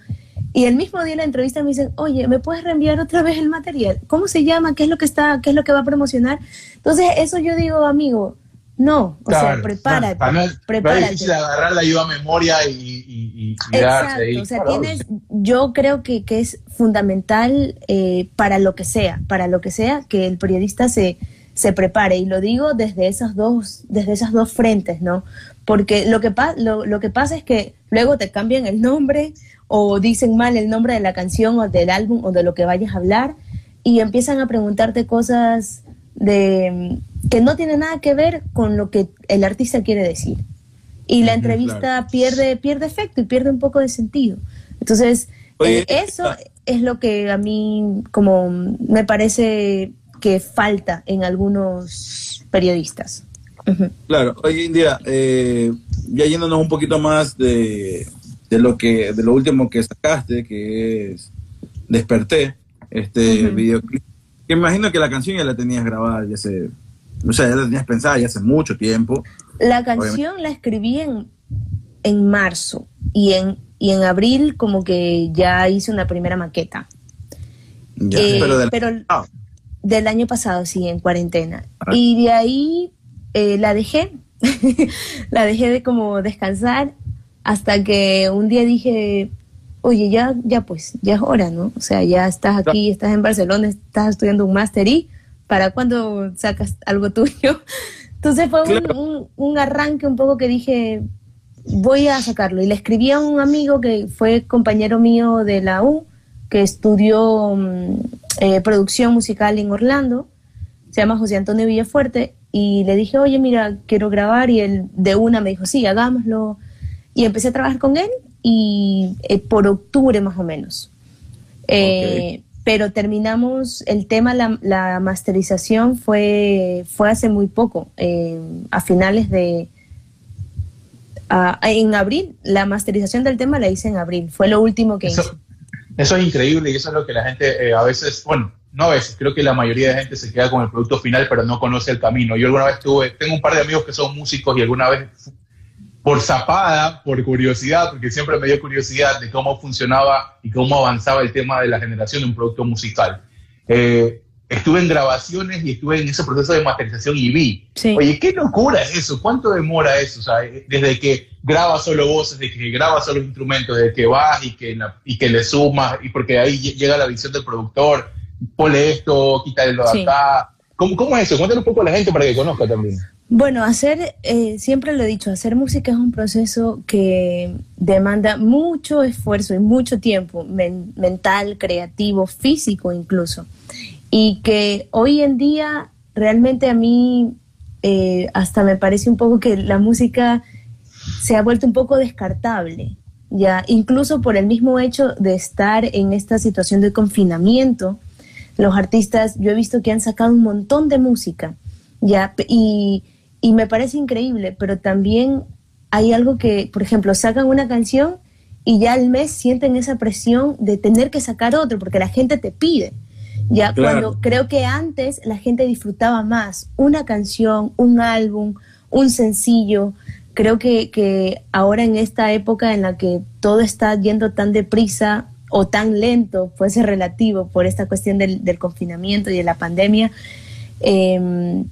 Y el mismo día de la entrevista me dicen, oye, ¿me puedes reenviar otra vez el material? ¿Cómo se llama? ¿Qué es lo que está, qué es lo que va a promocionar? Entonces, eso yo digo, amigo, no, o sea, prepárate, Para no es prepárate. difícil agarrar la ayuda a memoria y, y, Exacto, o sea, Claro, tienes, yo creo que, que es fundamental eh, para lo que sea, para lo que sea, que el periodista se, se prepare. Y lo digo desde esas dos, desde esas dos frentes, ¿no? Porque lo que, pa- lo, lo que pasa es que luego te cambian el nombre o dicen mal el nombre de la canción o del álbum o de lo que vayas a hablar y empiezan a preguntarte cosas de que no tienen nada que ver con lo que el artista quiere decir y la entrevista claro. pierde, pierde efecto y pierde un poco de sentido. Entonces, Oye, eh, eso ah. es lo que a mí como me parece que falta en algunos periodistas. Claro, oye Indira, eh, ya yéndonos un poquito más de, de lo que, de lo último que sacaste, que es Desperté, este videoclip, que imagino que la canción ya la tenías grabada ya hace, o sea, ya la tenías pensada ya hace mucho tiempo. La canción la escribí en, en marzo y en, y en abril como que ya hice una primera maqueta. Ya, Eh, pero de la- pero Ah, del año pasado, sí, en cuarentena. Ah. Y de ahí eh, la dejé, <laughs> la dejé de como descansar hasta que un día dije, oye, ya, ya pues, ya es hora, ¿no? O sea, ya estás aquí, estás en Barcelona, estás estudiando un máster y ¿para cuándo sacas algo tuyo? <laughs> Entonces fue un, Claro. un- un arranque un poco que dije, voy a sacarlo. Y le escribí a un amigo que fue compañero mío de la U, que estudió mm, eh, producción musical en Orlando, se llama José Antonio Villafuerte, y le dije, oye, mira, quiero grabar, y él de una me dijo, sí, hagámoslo. Y empecé a trabajar con él, y eh, por octubre más o menos. Eh, Pero terminamos el tema, la, la masterización fue, fue hace muy poco, eh, a finales de... a- en abril, la masterización del tema la hice en abril, fue lo último que hice. Eso, eso es increíble y eso es lo que la gente eh, a veces, bueno, no a veces, creo que la mayoría de gente se queda con el producto final, pero no conoce el camino. Yo alguna vez tuve, tengo un par de amigos que son músicos y alguna vez, por zapada, por curiosidad, porque siempre me dio curiosidad de cómo funcionaba y cómo avanzaba el tema de la generación de un producto musical. Eh, estuve en grabaciones y estuve en ese proceso de masterización y vi, Sí. oye, qué locura es eso, cuánto demora eso, o sea, eh, desde que grabas solo voces, desde que grabas solo instrumentos, desde que vas y que, la- y que le sumas, y porque ahí lle- llega la visión del productor, ponle esto, quítale Sí. acá. ¿Cómo, ¿Cómo es eso? Cuéntale un poco a la gente para que conozca también. Bueno, hacer, eh, siempre lo he dicho, hacer música es un proceso que demanda mucho esfuerzo y mucho tiempo men- mental, creativo, físico incluso. Y que hoy en día realmente a mí eh, hasta me parece un poco que la música se ha vuelto un poco descartable, ya incluso por el mismo hecho de estar en esta situación de confinamiento, los artistas, yo he visto que han sacado un montón de música, ya, y, y me parece increíble, pero también hay algo que, por ejemplo, sacan una canción y ya al mes sienten esa presión de tener que sacar otro porque la gente te pide. Ya cuando creo que antes la gente disfrutaba más una canción, un álbum, un sencillo. Creo que, que ahora en esta época en la que todo está yendo tan deprisa o tan lento, puede ser relativo por esta cuestión del, del confinamiento y de la pandemia, eh,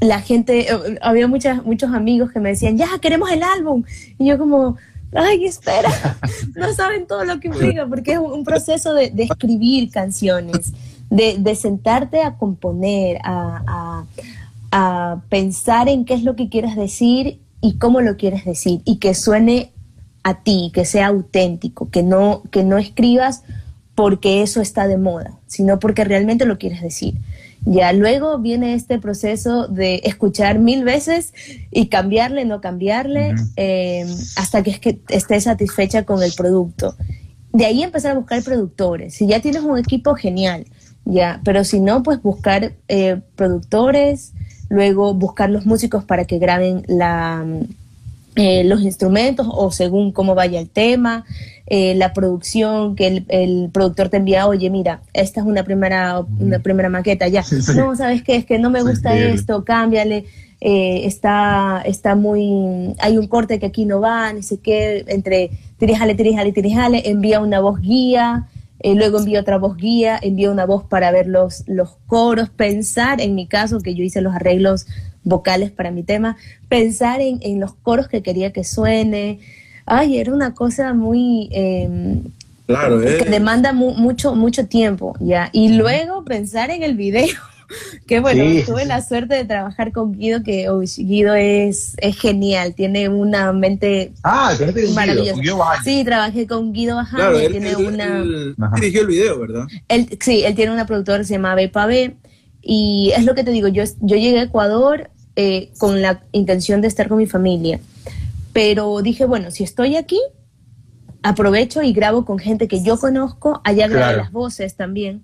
la gente, eh, había muchas, muchos amigos que me decían, ya, queremos el álbum. Y yo como, ay, espera, <laughs> no saben todo lo que implica, porque es un proceso de, escribir canciones, de, sentarte a componer, a, a, pensar en qué es lo que quieres decir y cómo lo quieres decir, y que suene a ti, que sea auténtico, que no, que no escribas porque eso está de moda, sino porque realmente lo quieres decir. Ya luego viene este proceso de escuchar mil veces y cambiarle, no cambiarle, em, hasta que, es que estés satisfecha con el producto. De ahí empezar a buscar productores. Si ya tienes un equipo, genial, ya, pero si no, pues buscar eh, productores, luego buscar los músicos para que graben la, eh, los instrumentos o según cómo vaya el tema. Eh, la producción, que el, productor te envía, oye, mira, esta es una primera, una primera maqueta, ya. No, ¿sabes qué? Es que no me gusta esto, cámbiale. Eh, está, está muy, hay un corte que aquí no va, ni sé qué, entre tirijale, tirijale, tirijale, envía una voz guía, eh, luego envía otra voz guía, envía una voz para ver los, los coros, pensar, en mi caso, que yo hice los arreglos vocales para mi tema, pensar en, en los coros que quería que suene, ay, era una cosa muy... Em, claro, que eh. demanda mucho, mucho tiempo, ¿ya? Y luego pensar en el video. <laughs> que bueno, tuve la suerte de trabajar con Guido, que Guido es, es genial, tiene una mente ah, maravillosa. sí, trabajé con Guido Bajano, tiene una... dirigió el video, ¿verdad? Él, sí, él tiene una productora que se llama Bepa y es lo que te digo, yo, yo llegué a Ecuador eh, con la intención de estar con mi familia. Pero dije, bueno, si estoy aquí, aprovecho y grabo con gente que yo conozco, allá grabo las voces también.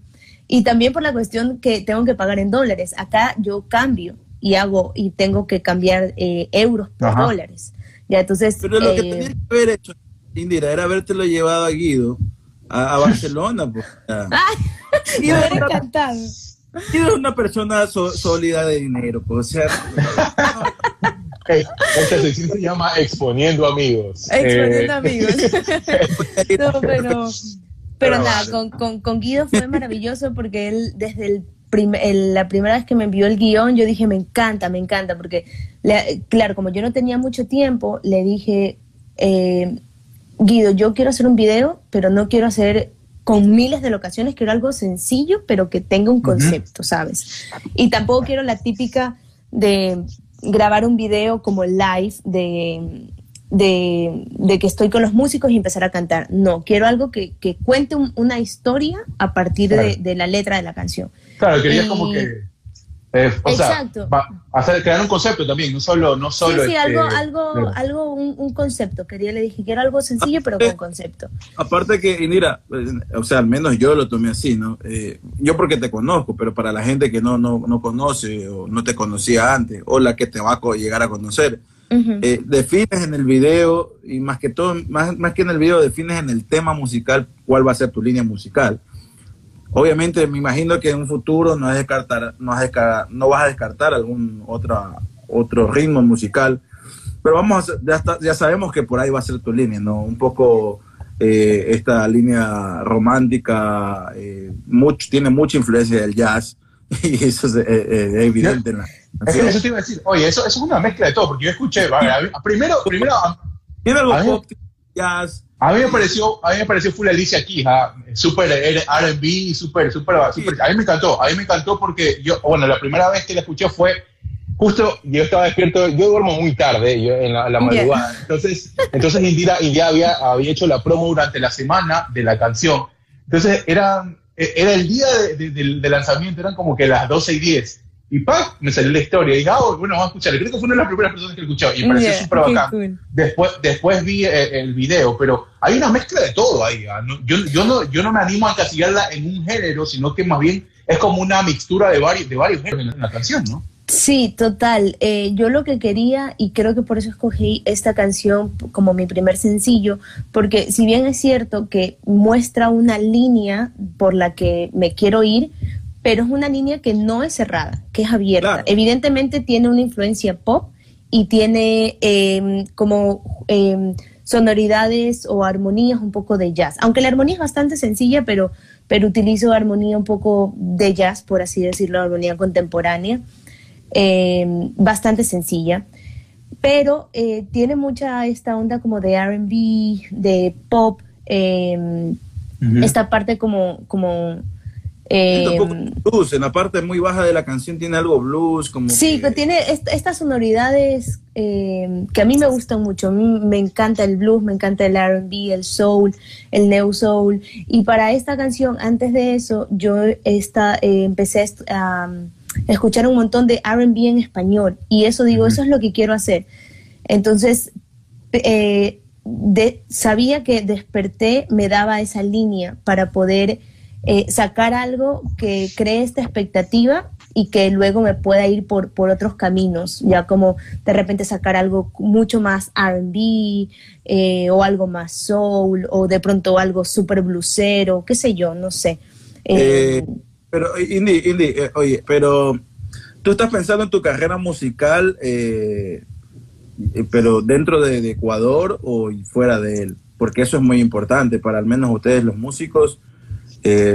Y también por la cuestión que tengo que pagar en dólares. Acá yo cambio y hago y tengo que cambiar eh, euros por dólares. Ya, entonces, Pero lo que eh, tenía que haber hecho, Indira, era habértelo llevado a Guido a, <laughs> Barcelona. Pues, <laughs> y me hubiera encantado. Guido es una persona sólida de dinero, o sea, esta sección se llama Exponiendo Amigos. Exponiendo eh, Amigos. <laughs> pero, pero, nada, con, con, con, Guido fue maravilloso porque él desde el la primera vez que me envió el guion, yo dije, me encanta, me encanta, porque, claro, como yo no tenía mucho tiempo, le dije, eh, Guido, yo quiero hacer un video, pero no quiero hacer con miles de locaciones, quiero algo sencillo, pero que tenga un concepto, ¿sabes? Y tampoco quiero la típica de grabar un video como live de, de, que estoy con los músicos y empezar a cantar. No, quiero algo que, que cuente una historia a partir de, la letra de la canción. Claro, quería como que eh, o Exacto. Sea, hacer, crear un concepto también, no solo... No solo sí, sí algo, este, algo, algo un, concepto. Quería, le dije que era algo sencillo, pero con concepto. Aparte que, mira, eh, o sea, al menos yo lo tomé así, ¿no? Eh, yo porque te conozco, pero para la gente que no, no, no conoce o no te conocía antes, o la que te va a llegar a conocer, defines en el video, y más que todo, más, más que en el video, defines en el tema musical cuál va a ser tu línea musical. Obviamente me imagino que en un futuro no, descartar, no, no vas a descartar algún otra, otro ritmo musical, pero vamos ya, ya sabemos que por ahí va a ser tu línea, ¿no? Un poco eh, esta línea romántica eh, mucho, tiene mucha influencia del jazz <laughs> y eso es, eh, evidente en la Es que eso te iba a decir, oye, eso, eso, es una mezcla de todo, porque yo escuché, primero, primero... Tiene algo jazz, a mí me pareció, a mí me pareció full Alicia aquí, súper R&B, súper, súper, a mí me encantó, a mí me encantó porque yo, bueno, la primera vez que la escuché fue justo, yo estaba despierto, yo duermo muy tarde, yo en la, madrugada, entonces, entonces Indira, Indira había, había hecho la promo durante la semana de la canción, entonces era, era el día de, lanzamiento, eran como que las 12 y 10, y ¡pac! me salió la historia. Y dije, ah, bueno, vamos a escuchar. Creo que fue una de las primeras personas que lo escuchó. Y me pareció súper bacán. Después, después vi eh, el video, pero hay una mezcla de todo ahí. ¿ah? yo, yo, no, yo no me animo a encasillarla en un género, sino que más bien es como una mixtura de varios, de varios géneros en la canción, ¿no? Sí, total. Eh, yo lo que quería, y creo que por eso escogí esta canción como mi primer sencillo, porque si bien es cierto que muestra una línea por la que me quiero ir, pero es una línea que no es cerrada, que es abierta. Evidentemente tiene una influencia pop y tiene em, como em, sonoridades o armonías un poco de jazz, aunque la armonía es bastante sencilla, pero, pero utilizo armonía un poco de jazz, por así decirlo, armonía contemporánea. Em, bastante sencilla, pero eh, tiene mucha esta onda como de RB, de pop, esta parte como... como em, blues, en la parte muy baja de la canción tiene algo blues, como... Sí, que, tiene estas sonoridades que a mí me gustan mucho. A mí me encanta el blues, me encanta el RB, el soul, el neo soul. Y para esta canción, antes de eso, yo esta, eh, empecé a escuchar un montón de RB en español y eso digo, eso es lo que quiero hacer. Entonces, eh, sabía que desperté me daba esa línea para poder eh, sacar algo que cree esta expectativa y que luego me pueda ir por, por otros caminos, ya como de repente sacar algo mucho más RB eh, o algo más soul o de pronto algo súper blusero, qué sé yo, no sé. Pero, Indy, Indy eh, oye, pero tú estás pensando en tu carrera musical, eh, eh, pero dentro de, Ecuador o fuera de él, porque eso es muy importante para al menos ustedes los músicos.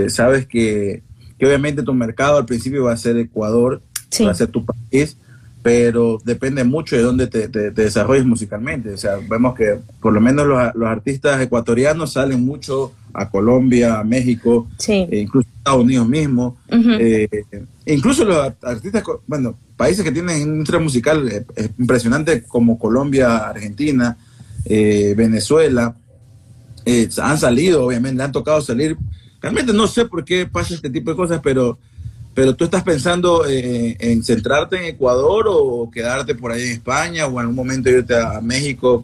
Sabes que, obviamente tu mercado al principio va a ser Ecuador, va a ser tu país, pero depende mucho de dónde te, desarrolles musicalmente. O sea, vemos que por lo menos los, los artistas ecuatorianos salen mucho a Colombia, a México, e incluso a Estados Unidos mismo. Eh, incluso los artistas, bueno, países que tienen industria musical eh, impresionante como Colombia, Argentina, eh, Venezuela, han salido, obviamente, han tocado salir. Realmente no sé por qué pasa este tipo de cosas, pero, pero tú estás pensando en centrarte en Ecuador o quedarte por ahí en España o en algún momento irte a México,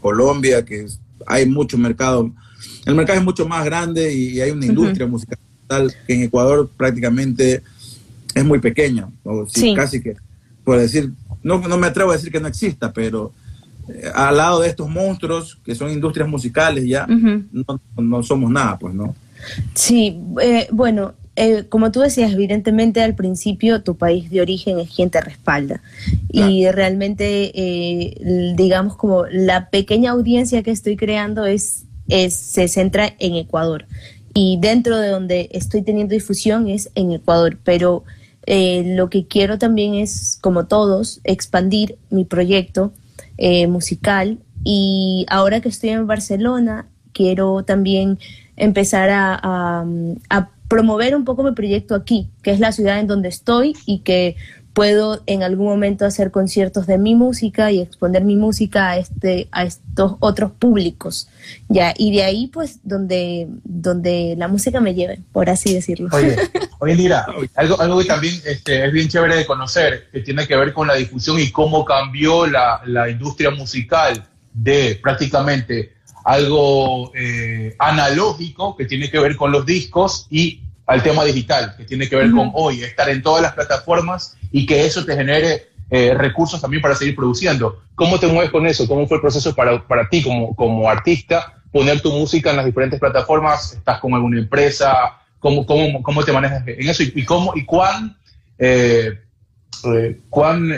Colombia, que hay mucho mercado. El mercado es mucho más grande y hay una industria musical que en Ecuador prácticamente es muy pequeña, o casi que, puedo decir, no, no me atrevo a decir que no exista, pero eh, al lado de estos monstruos que son industrias musicales ya, no, somos nada, pues, ¿no? Sí, eh, bueno, eh, como tú decías, evidentemente al principio tu país de origen es quien te respalda. Y realmente, digamos, como la pequeña audiencia que estoy creando es se centra en Ecuador. Y dentro de donde estoy teniendo difusión es en Ecuador, pero eh, lo que quiero también es, como todos, expandir mi proyecto eh, musical. Y ahora que estoy en Barcelona, quiero también empezar a, a promover un poco mi proyecto aquí, que es la ciudad en donde estoy y que puedo en algún momento hacer conciertos de mi música y exponer mi música a este a estos otros públicos. Ya y de ahí pues donde donde la música me lleve por así decirlo. Oye <laughs> oye Lira algo algo que también este, es bien chévere de conocer que tiene que ver con la difusión y cómo cambió la, la industria musical de prácticamente algo eh, analógico que tiene que ver con los discos y al tema digital, que tiene que ver con hoy, estar en todas las plataformas y que eso te genere eh, recursos también para seguir produciendo. ¿Cómo te mueves con eso? ¿Cómo fue el proceso para, para ti como, como artista poner tu música en las diferentes plataformas? ¿Estás con alguna empresa? ¿Cómo, cómo, cómo te manejas en eso? ¿Y, cómo, y cuán, eh, eh, cuán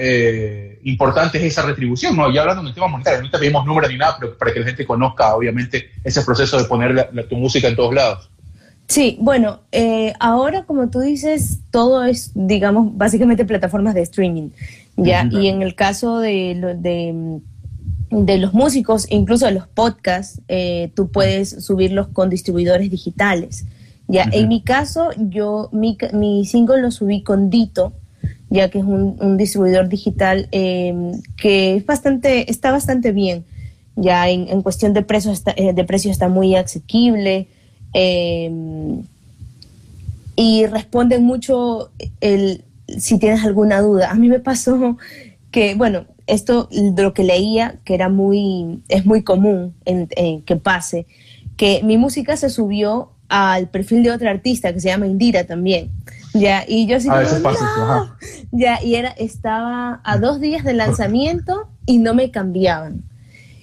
importante es esa retribución? ¿no? Ya hablando del tema monetario, no te pedimos números ni nada, pero para que la gente conozca, obviamente, ese proceso de poner tu música en todos lados. Sí, bueno, eh, ahora como tú dices, todo es, digamos, básicamente plataformas de streaming, ¿ya? Y en el caso de, de, de, los músicos, incluso de los podcasts, eh, tú puedes subirlos con distribuidores digitales, ¿ya? En mi caso, yo, mi, mi single lo subí con Dito, ya que es un, distribuidor digital em, que es bastante, está bastante bien, ya en, en cuestión de precios eh, de precio está muy asequible, Em, y responden mucho el, si tienes alguna duda. A mí me pasó que, bueno, esto de lo que leía, que era muy, es muy común en, que pase, que mi música se subió al perfil de otra artista que se llama Indira también. Ya, y yo sí a veces pasa Ya, y era, estaba a dos días del lanzamiento y no me cambiaban.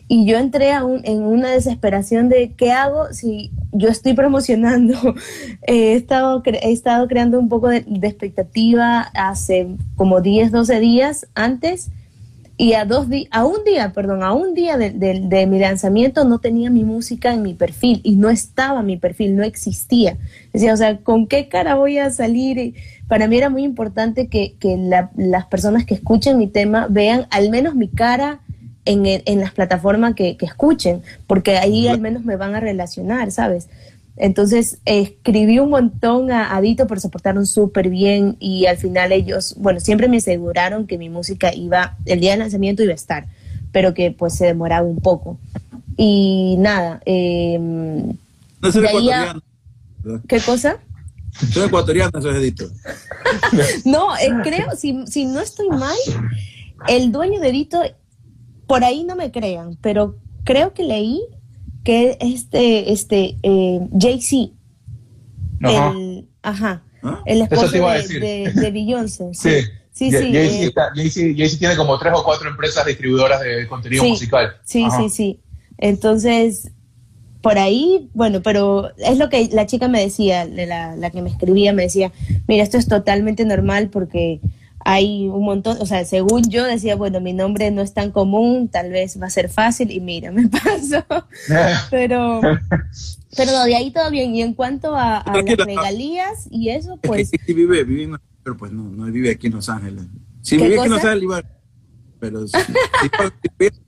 Y yo entré a un, en una desesperación de qué hago si yo estoy promocionando. <laughs> he, estado he estado creando un poco de, de expectativa hace como 10, 12 días antes y a dos a un día, perdón, a un día de, de, mi lanzamiento no tenía mi música en mi perfil y no estaba mi perfil, no existía. Decía, o sea, ¿con qué cara voy a salir? Para mí era muy importante que, que las personas que escuchen mi tema vean al menos mi cara en, en las plataformas que, que escuchen, porque ahí al menos me van a relacionar, ¿sabes? Entonces escribí un montón a Adito, pero se portaron súper bien y al final ellos, bueno, siempre me aseguraron que mi música iba, el día del lanzamiento iba a estar, pero que pues se demoraba un poco. Y nada. Eh, no soy ecuatoriano. ¿Qué cosa? Soy ecuatoriano, soy Edito. no, eh, creo, si, si no estoy mal, el dueño de Edito, por ahí no me crean, pero creo que leí que este, este, eh, Jay-Z. El, ajá. ¿Ah? El esposo de, de, Beyoncé. <laughs> Sí. Sí, sí. Jay-Z tiene como tres o cuatro empresas distribuidoras de contenido musical. Sí, sí, sí. Entonces, por ahí, bueno, pero es lo que la chica me decía, la, la que me escribía, me decía, mira, esto es totalmente normal porque hay un montón, o sea, según yo decía, bueno, mi nombre no es tan común, tal vez va a ser fácil y mira, me <laughs> pasó. pero, pero de ahí todo bien. Y en cuanto a, las regalías y eso, pues... Sí, vive, vive, pero pues no, no vive aquí en Los Ángeles. Si vive aquí en Los Ángeles, iba, pero si,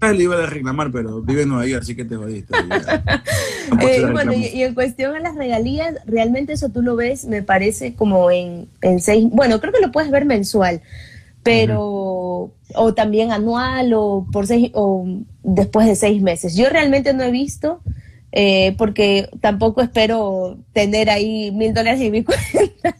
le iba a reclamar, pero vive en Nueva York, así que te jodiste. <laughs> eh, bueno, y, en cuestión a las regalías, realmente eso tú lo ves, me parece como en, en seis, bueno, creo que lo puedes ver mensual, pero, o también anual, o por seis, o después de seis meses. Yo realmente no he visto, eh, porque tampoco espero tener ahí mil dólares en mi <laughs> cuenta.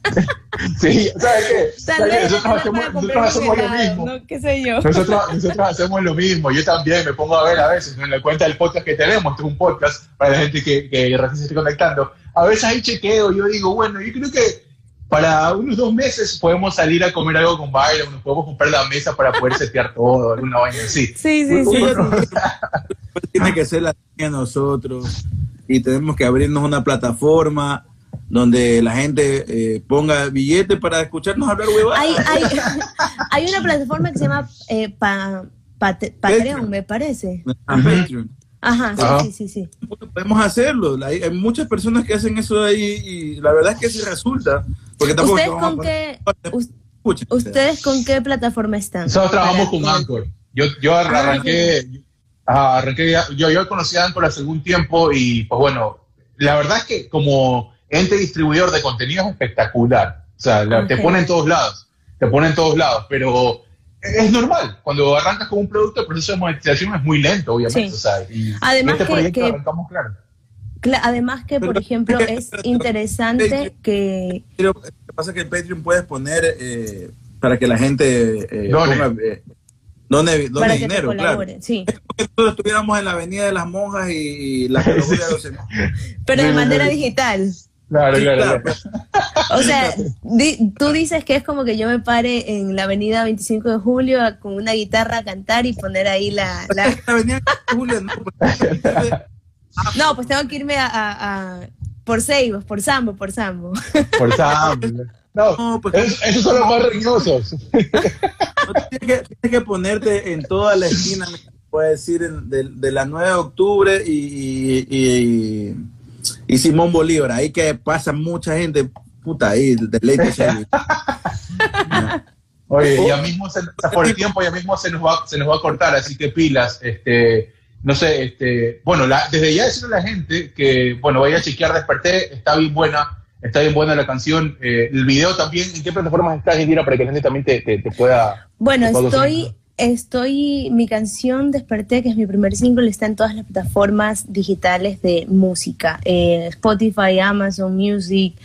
Sí, ¿sabes qué? Nosotros, hacemos, nosotros hacemos, lo mismo. ¿no? ¿Qué sé yo? Nosotros, nosotros hacemos lo mismo. Yo también me pongo a ver a veces en la cuenta del podcast que tenemos, este es un podcast para la gente que, que recién se esté conectando. A veces hay chequeo, yo digo, bueno, yo creo que para unos dos meses podemos salir a comer algo con Byron, nos podemos comprar la mesa para poder <laughs> setear todo, alguna vaina así. Sí, sí, sí. Tiene que ser la de nosotros y tenemos que abrirnos una plataforma donde la gente eh, ponga billetes para escucharnos hablar huevadas. Hay, hay, <laughs> hay, una plataforma que se llama eh, pa, Patreon, me parece. Patreon. Ajá, sí, sí, sí, Podemos hacerlo. Hay, muchas personas que hacen eso ahí y la verdad es que sí resulta. Porque ¿Ustedes con qué, ¿Ustedes con qué plataforma están? Nosotros trabajamos con Anchor. Yo, yo ah, arranqué, arranqué yo, yo conocí a Anchor hace algún tiempo y pues bueno, la verdad es que como ente distribuidor de contenido es espectacular. O sea, te pone en todos lados, te pone en todos lados, pero es normal. Cuando arrancas con un producto, el proceso de monetización es muy lento, obviamente. además este que, arrancamos claro. Además que, por ejemplo, es interesante que... Pero lo que pasa es que en Patreon puedes poner eh, para que la gente eh, ponga, eh, dinero, claro. Sí. Es como que nosotros estuviéramos en la Avenida de las Monjas y, la de los Pero de manera digital. Claro, claro, O sea, <laughs> tú dices que es como que yo me pare en la avenida 25 de Julio con una guitarra a cantar y poner ahí la... la... <laughs> avenida Julio no. Pues, <laughs> no, pues tengo que irme a, a, por Seibos, por Sambo, por Sambo. Por Sambo. No, pues, esos son los más riñosos. tienes, que, que, ponerte en toda la esquina, puede decir, de, de, la 9 de octubre y, y y Simón Bolívar, ahí que pasa mucha gente, puta, ahí, de ley <laughs> Oye, ya mismo, se, por el tiempo, ya mismo se nos, va, se nos va a cortar, así que pilas, este, no sé, este, bueno, desde ya decirle a la gente que, bueno, vaya a chequear Desperté, está bien buena, está bien buena la canción, eh, el video también, ¿en qué plataformas estás, Indira, para que la gente también te, te, pueda... Bueno, estoy Estoy, mi canción Desperté, que es mi primer single, está en todas las plataformas digitales de música, eh, Spotify, Amazon Music,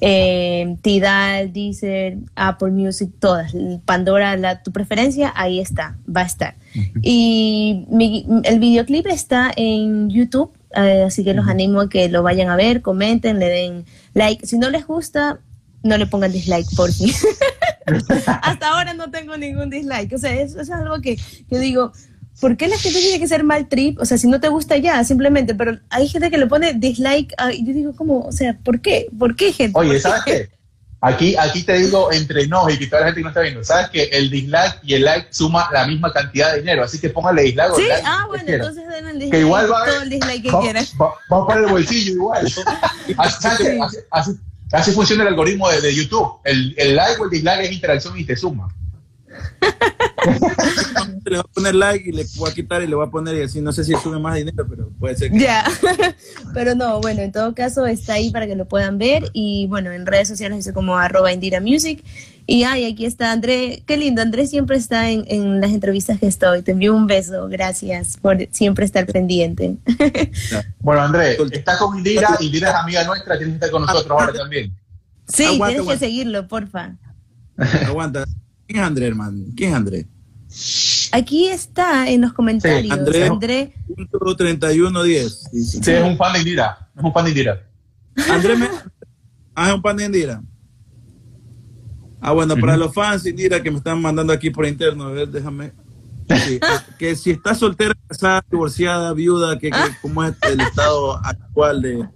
eh, Tidal, Deezer, Apple Music, todas, Pandora, la, tu preferencia, ahí está, va a estar. Y el videoclip está en YouTube, eh, así que los animo a que lo vayan a ver, comenten, le den like. Si no les gusta, no le pongan dislike, por fin. <laughs> <laughs> Hasta ahora no tengo ningún dislike. O sea, eso, es algo que yo digo, ¿por qué la gente tiene que ser mal trip? O sea, si no te gusta ya, simplemente, pero hay gente que le pone dislike y yo digo, ¿cómo? O sea, ¿por qué? ¿Por qué, gente? Oye, ¿sabes qué? Aquí, aquí te digo entre nos y que toda la gente que no está viendo, sabes que el dislike y el like suma la misma cantidad de dinero, así que póngale dislike. Sí, o like ah, bueno, entonces den el dislike. Que igual va todo el dislike que va, quieras. Va, va, para el bolsillo igual. <laughs> así, así, así, así, funciona el algoritmo de, de YouTube. El, el, like o el dislike es interacción y te suma. <laughs> le voy a poner like y le voy a quitar y le voy a poner y así no sé si sube más dinero, pero puede ser que... Ya, <laughs> pero no, bueno, en todo caso está ahí para que lo puedan ver y bueno, en redes sociales dice como arroba Indira Music y ay, aquí está André, qué lindo, André siempre está en, en, las entrevistas que estoy, te envío un beso, gracias por siempre estar pendiente. bueno, André, está con Indira, Indira es amiga nuestra, tienes que estar con nosotros ahora también. <laughs> Sí, aguanta, tienes aguanta. que seguirlo, porfa. Aguanta. ¿Quién es André, hermano? ¿Quién es André? Aquí está en los comentarios. Sí, André, André 3110. Sí, es un fan de Indira. Es un fan de Indira. André me... Ah, es un fan de Indira. Ah, bueno, para los fans Indira que me están mandando aquí por interno, a ver, déjame. Sí, que si está soltera, casada, divorciada, viuda, que, que cómo es el estado actual de,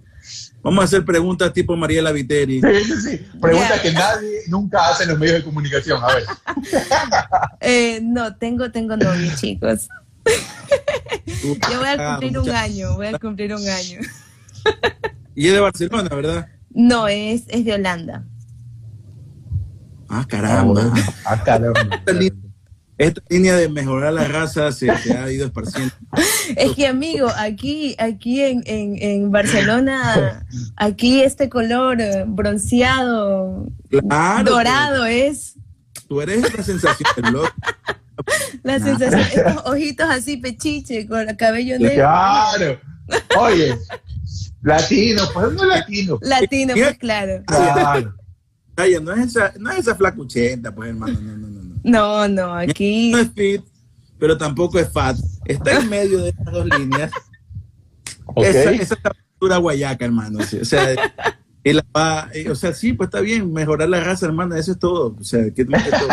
Vamos a hacer preguntas tipo Mariela Viteri. Sí, sí, sí. Preguntas yeah. que nadie nunca hace en los medios de comunicación. A ver. <laughs> eh, no, tengo, tengo novio, chicos. Yo voy a cumplir un año, voy a cumplir un año. y es de Barcelona, ¿verdad? No, es, es de Holanda. Ah, caramba. Ah, caramba <laughs> esta línea de mejorar la raza se, se, ha ido esparciendo. <laughs> Es que, amigo, aquí, aquí en, en, en Barcelona, aquí este color bronceado, claro, dorado es. Tú eres la sensación del loco. La sensación, estos ojitos así pechiche, con el cabello negro. Claro. Oye, latino, pues no latino. Latino, pues claro. Claro. No es esa, no es esa flacuchenta, pues hermano, no, no, no. No, no, aquí. No es fit, pero tampoco es fat. Está en medio de estas dos líneas. Okay. Esa, esa captura guayaca, hermano. O sea, él va, o sea, sí, pues está bien, mejorar la raza, hermano, eso es todo. O sea, ¿qué, qué todo?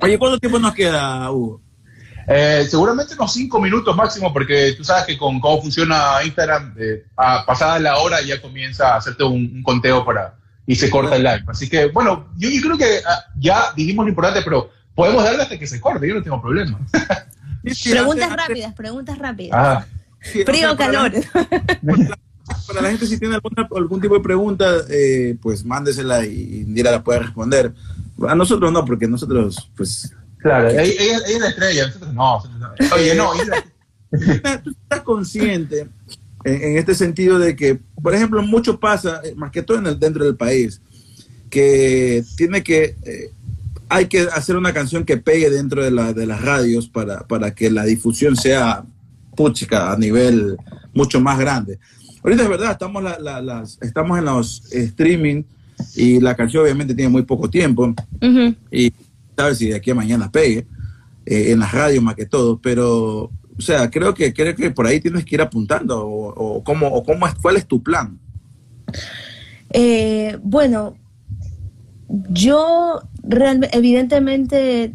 Oye, ¿cuánto tiempo nos queda, Hugo? Eh, seguramente unos cinco minutos máximo, porque tú sabes que con cómo funciona Instagram, eh, a pasada la hora ya comienza a hacerte un, un conteo para, y se corta el live. Así que, bueno, yo, yo creo que uh, ya dijimos lo importante, pero podemos darle hasta que se corte, yo no tengo problema. preguntas rápidas, preguntas rápidas. Ah. Sí, Frío o calor. Para la, para la, gente, si tiene alguna, algún tipo de pregunta, eh, pues mándesela y Indira la puede responder. A nosotros no, porque nosotros, pues. Claro, ella, ella, ella es la estrella, nosotros no. Oye, no, <laughs> tú estás consciente en, en, este sentido de que, por ejemplo, mucho pasa, eh, más que todo en el, dentro del país, que tiene que, eh, hay que hacer una canción que pegue dentro de, la, de las radios para, para, que la difusión sea puchica a nivel mucho más grande. Ahorita es verdad, estamos, la, la, las, estamos en los streaming y la canción obviamente tiene muy poco tiempo uh -huh. y sabes si de aquí a mañana pegue eh, en las radios más que todo, pero o sea, creo que, creo que por ahí tienes que ir apuntando o, o o cómo es, cuál es tu plan. Eh, bueno, yo realmente, evidentemente,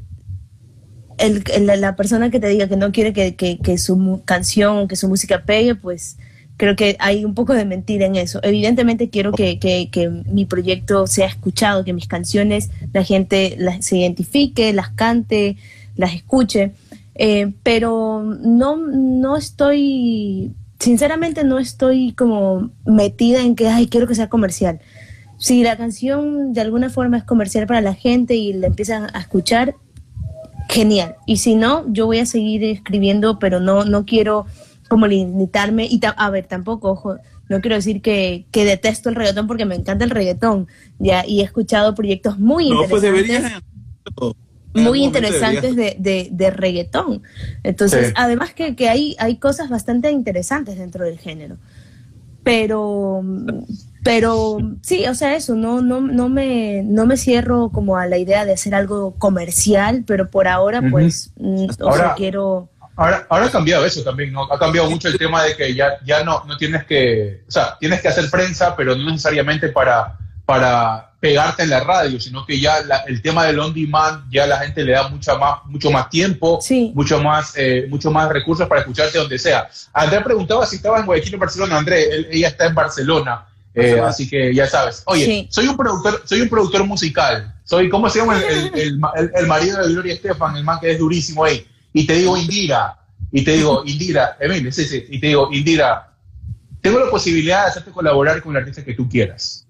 el, el, la persona que te diga que no quiere que, que, que su canción o que su música pegue, pues creo que hay un poco de mentira en eso. Evidentemente quiero que, que, que, mi proyecto sea escuchado, que mis canciones la gente las, se identifique, las cante, las escuche. Eh, pero no, no estoy, sinceramente no estoy como metida en que, ay, quiero que sea comercial. Si la canción de alguna forma es comercial para la gente y la empiezan a escuchar, genial. Y si no, yo voy a seguir escribiendo, pero no, no quiero como limitarme. Y a ver, tampoco, ojo, no quiero decir que, que, detesto el reggaetón porque me encanta el reggaetón. Ya, y he escuchado proyectos muy no, interesantes. Pues deberías muy interesantes de, de, de, reggaetón. Entonces, sí. además que, que, hay, hay cosas bastante interesantes dentro del género. Pero, pero sí, o sea, eso, no, no, no, me, no me cierro como a la idea de hacer algo comercial, pero por ahora, pues, uh -huh. o ahora, sea, quiero... Ahora, ahora ha cambiado eso también, ¿no? Ha cambiado mucho el tema de que ya, ya no, no tienes que, o sea, tienes que hacer prensa, pero no necesariamente para, para pegarte en la radio, sino que ya el tema del on demand ya la gente le da mucha más, mucho más tiempo, mucho más, eh, mucho más recursos para escucharte donde sea. Andrés preguntaba si estaba en Guayaquil o Barcelona. Andrés, ella está en Barcelona. Eh, así que ya sabes. Oye, soy un productor, soy un productor musical. Soy, ¿cómo se llama el, el, marido de Gloria Estefan, el man que es durísimo ahí? Y te digo Indira, y te digo <laughs> Indira, Emilio, sí, sí, y te digo Indira, tengo la posibilidad de hacerte colaborar con el artista que tú quieras.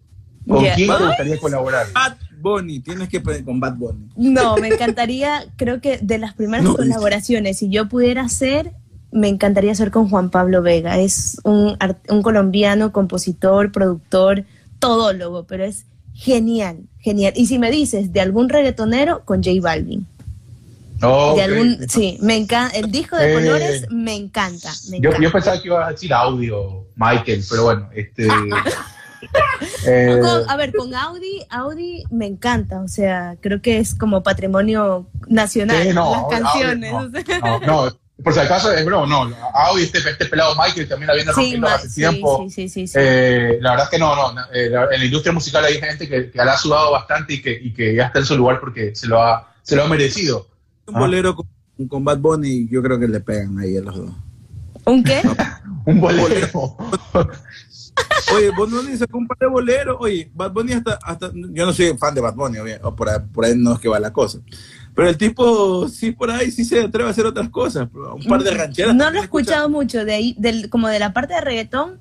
¿Con quién te gustaría colaborar? Bad Bunny, tienes que poner con Bad Bunny. No, me encantaría, creo que de las primeras colaboraciones, si yo pudiera hacer, me encantaría hacer con Juan Pablo Vega. Es un, un colombiano, compositor, productor, todólogo, pero es genial, genial. Y si me dices de algún reggaetonero, con J Balvin. de algún, sí, me encanta. El disco de eh, colores me encanta. yo, pensaba que iba a decir audio, Michael, pero bueno, este. <laughs> Eh, a ver, con Audi, Audi me encanta, o sea, creo que es como patrimonio nacional las canciones. no, por si acaso, es broma, no, Audi, este, este pelado Michael también la viene rompiendo hace tiempo. Sí, sí, eh, la verdad es que no, no, eh, en la industria musical hay gente que, que la ha sudado bastante y que, y que ya está en su lugar porque se lo ha, se lo ha merecido. Un bolero con, con, Bad Bunny, yo creo que le pegan ahí a los dos. ¿Un qué? <laughs> un bolero. Oye, Bad Bunny sacó un par de boleros. Oye, Bad Bunny hasta, hasta. Yo no soy fan de Bad Bunny, por ahí, por ahí no es que va la cosa. Pero el tipo sí por ahí sí se atreve a hacer otras cosas, un par de rancheras. No lo he escuchado mucho, de ahí, del, como de la parte de reggaetón,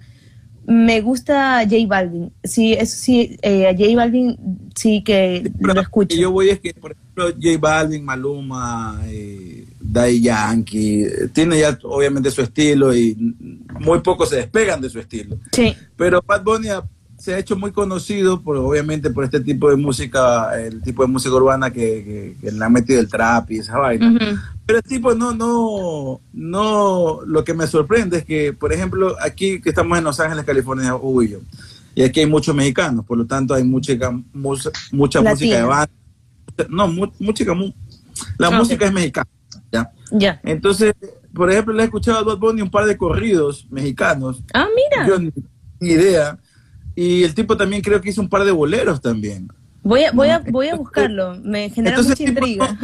me gusta J Balvin. Sí, eso sí, eh, a J Balvin sí que lo escucho. Yo voy es que, por ejemplo, J Balvin, Maluma, eh, Daddy Yankee, tiene ya obviamente su estilo y muy pocos se despegan de su estilo. Sí. Pero Bad Bunny se ha hecho muy conocido por obviamente por este tipo de música, el tipo de música urbana que, que, le han metido el trap y esa vaina. Pero el tipo no, no, no, lo que me sorprende es que, por ejemplo, aquí que estamos en Los Ángeles, California, Hugo y yo, y aquí hay muchos mexicanos, por lo tanto hay mucha, mucha, mucha música de banda. No, música, la música es mexicana. ¿Ya? Entonces, por ejemplo, le he escuchado a Bad Bunny un par de corridos mexicanos. Ah, mira. Yo ni idea y el tipo también creo que hizo un par de boleros también. Voy a, voy a, voy a buscarlo, me genera mucha intriga.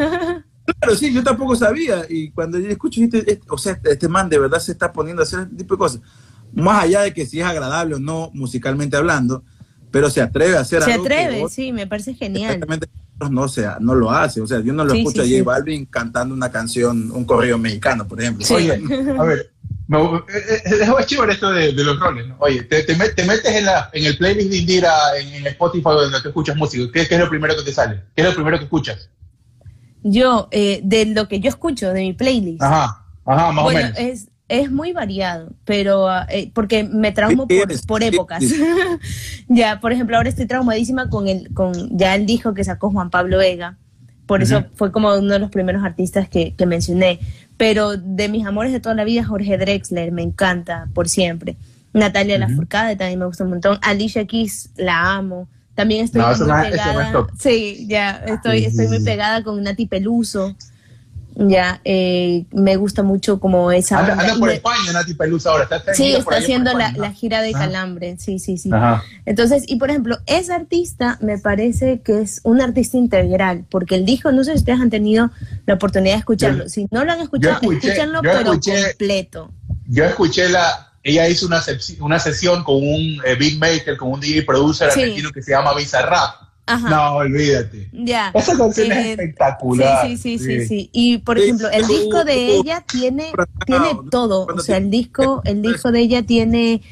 claro, sí, yo tampoco sabía. Y cuando yo escucho, este, este, o sea, este man de verdad se está poniendo a hacer este tipo de cosas. Más allá de que si es agradable o no, musicalmente hablando, pero se atreve a hacer se algo. Se atreve, sí, me parece genial. Exactamente, no, sea, no lo hace. O sea, yo no lo escucho a J Balvin cantando una canción, un correo mexicano, por ejemplo. Oye, a ver, eh, eh, es chévere esto de, los roles, ¿no? Oye, te, te, metes en, la, en el playlist de Indira en, Spotify donde te escuchas música. ¿Qué, es lo primero que te sale? ¿Qué es lo primero que escuchas? Yo, eh, de lo que yo escucho, de mi playlist. Ajá, ajá, más o menos. Es, es muy variado, pero porque me traumo por, por épocas. <laughs> ya, por ejemplo, ahora estoy traumadísima con el, con ya el disco que sacó Juan Pablo Vega. Por eso fue como uno de los primeros artistas que, que mencioné pero de mis amores de toda la vida, Jorge Drexler, me encanta por siempre. Natalia Lafourcade también me gusta un montón. Alicia Keys, la amo. También estoy muy pegada. sí, ya, estoy, estoy muy pegada con Nati Peluso. Ya, eh, me gusta mucho como esa. Anda, por España, Nati Peluso ahora. Está, sí, está haciendo la, la, gira de Calambre. Sí, sí, sí. Entonces, y por ejemplo, esa artista me parece que es un artista integral, porque el disco, no sé si ustedes han tenido la oportunidad de escucharlo. si no lo han escuchado, escúchenlo, pero completo. Yo escuché la. Ella hizo una, una sesión con un eh, beatmaker, con un DJ producer argentino que se llama Bizarrap no, olvídate. Ya. Esa canción es eh, espectacular. Sí, sí, sí, sí, Y por ejemplo, el disco de ella tiene, tiene todo. O sea, el disco, el disco de ella tiene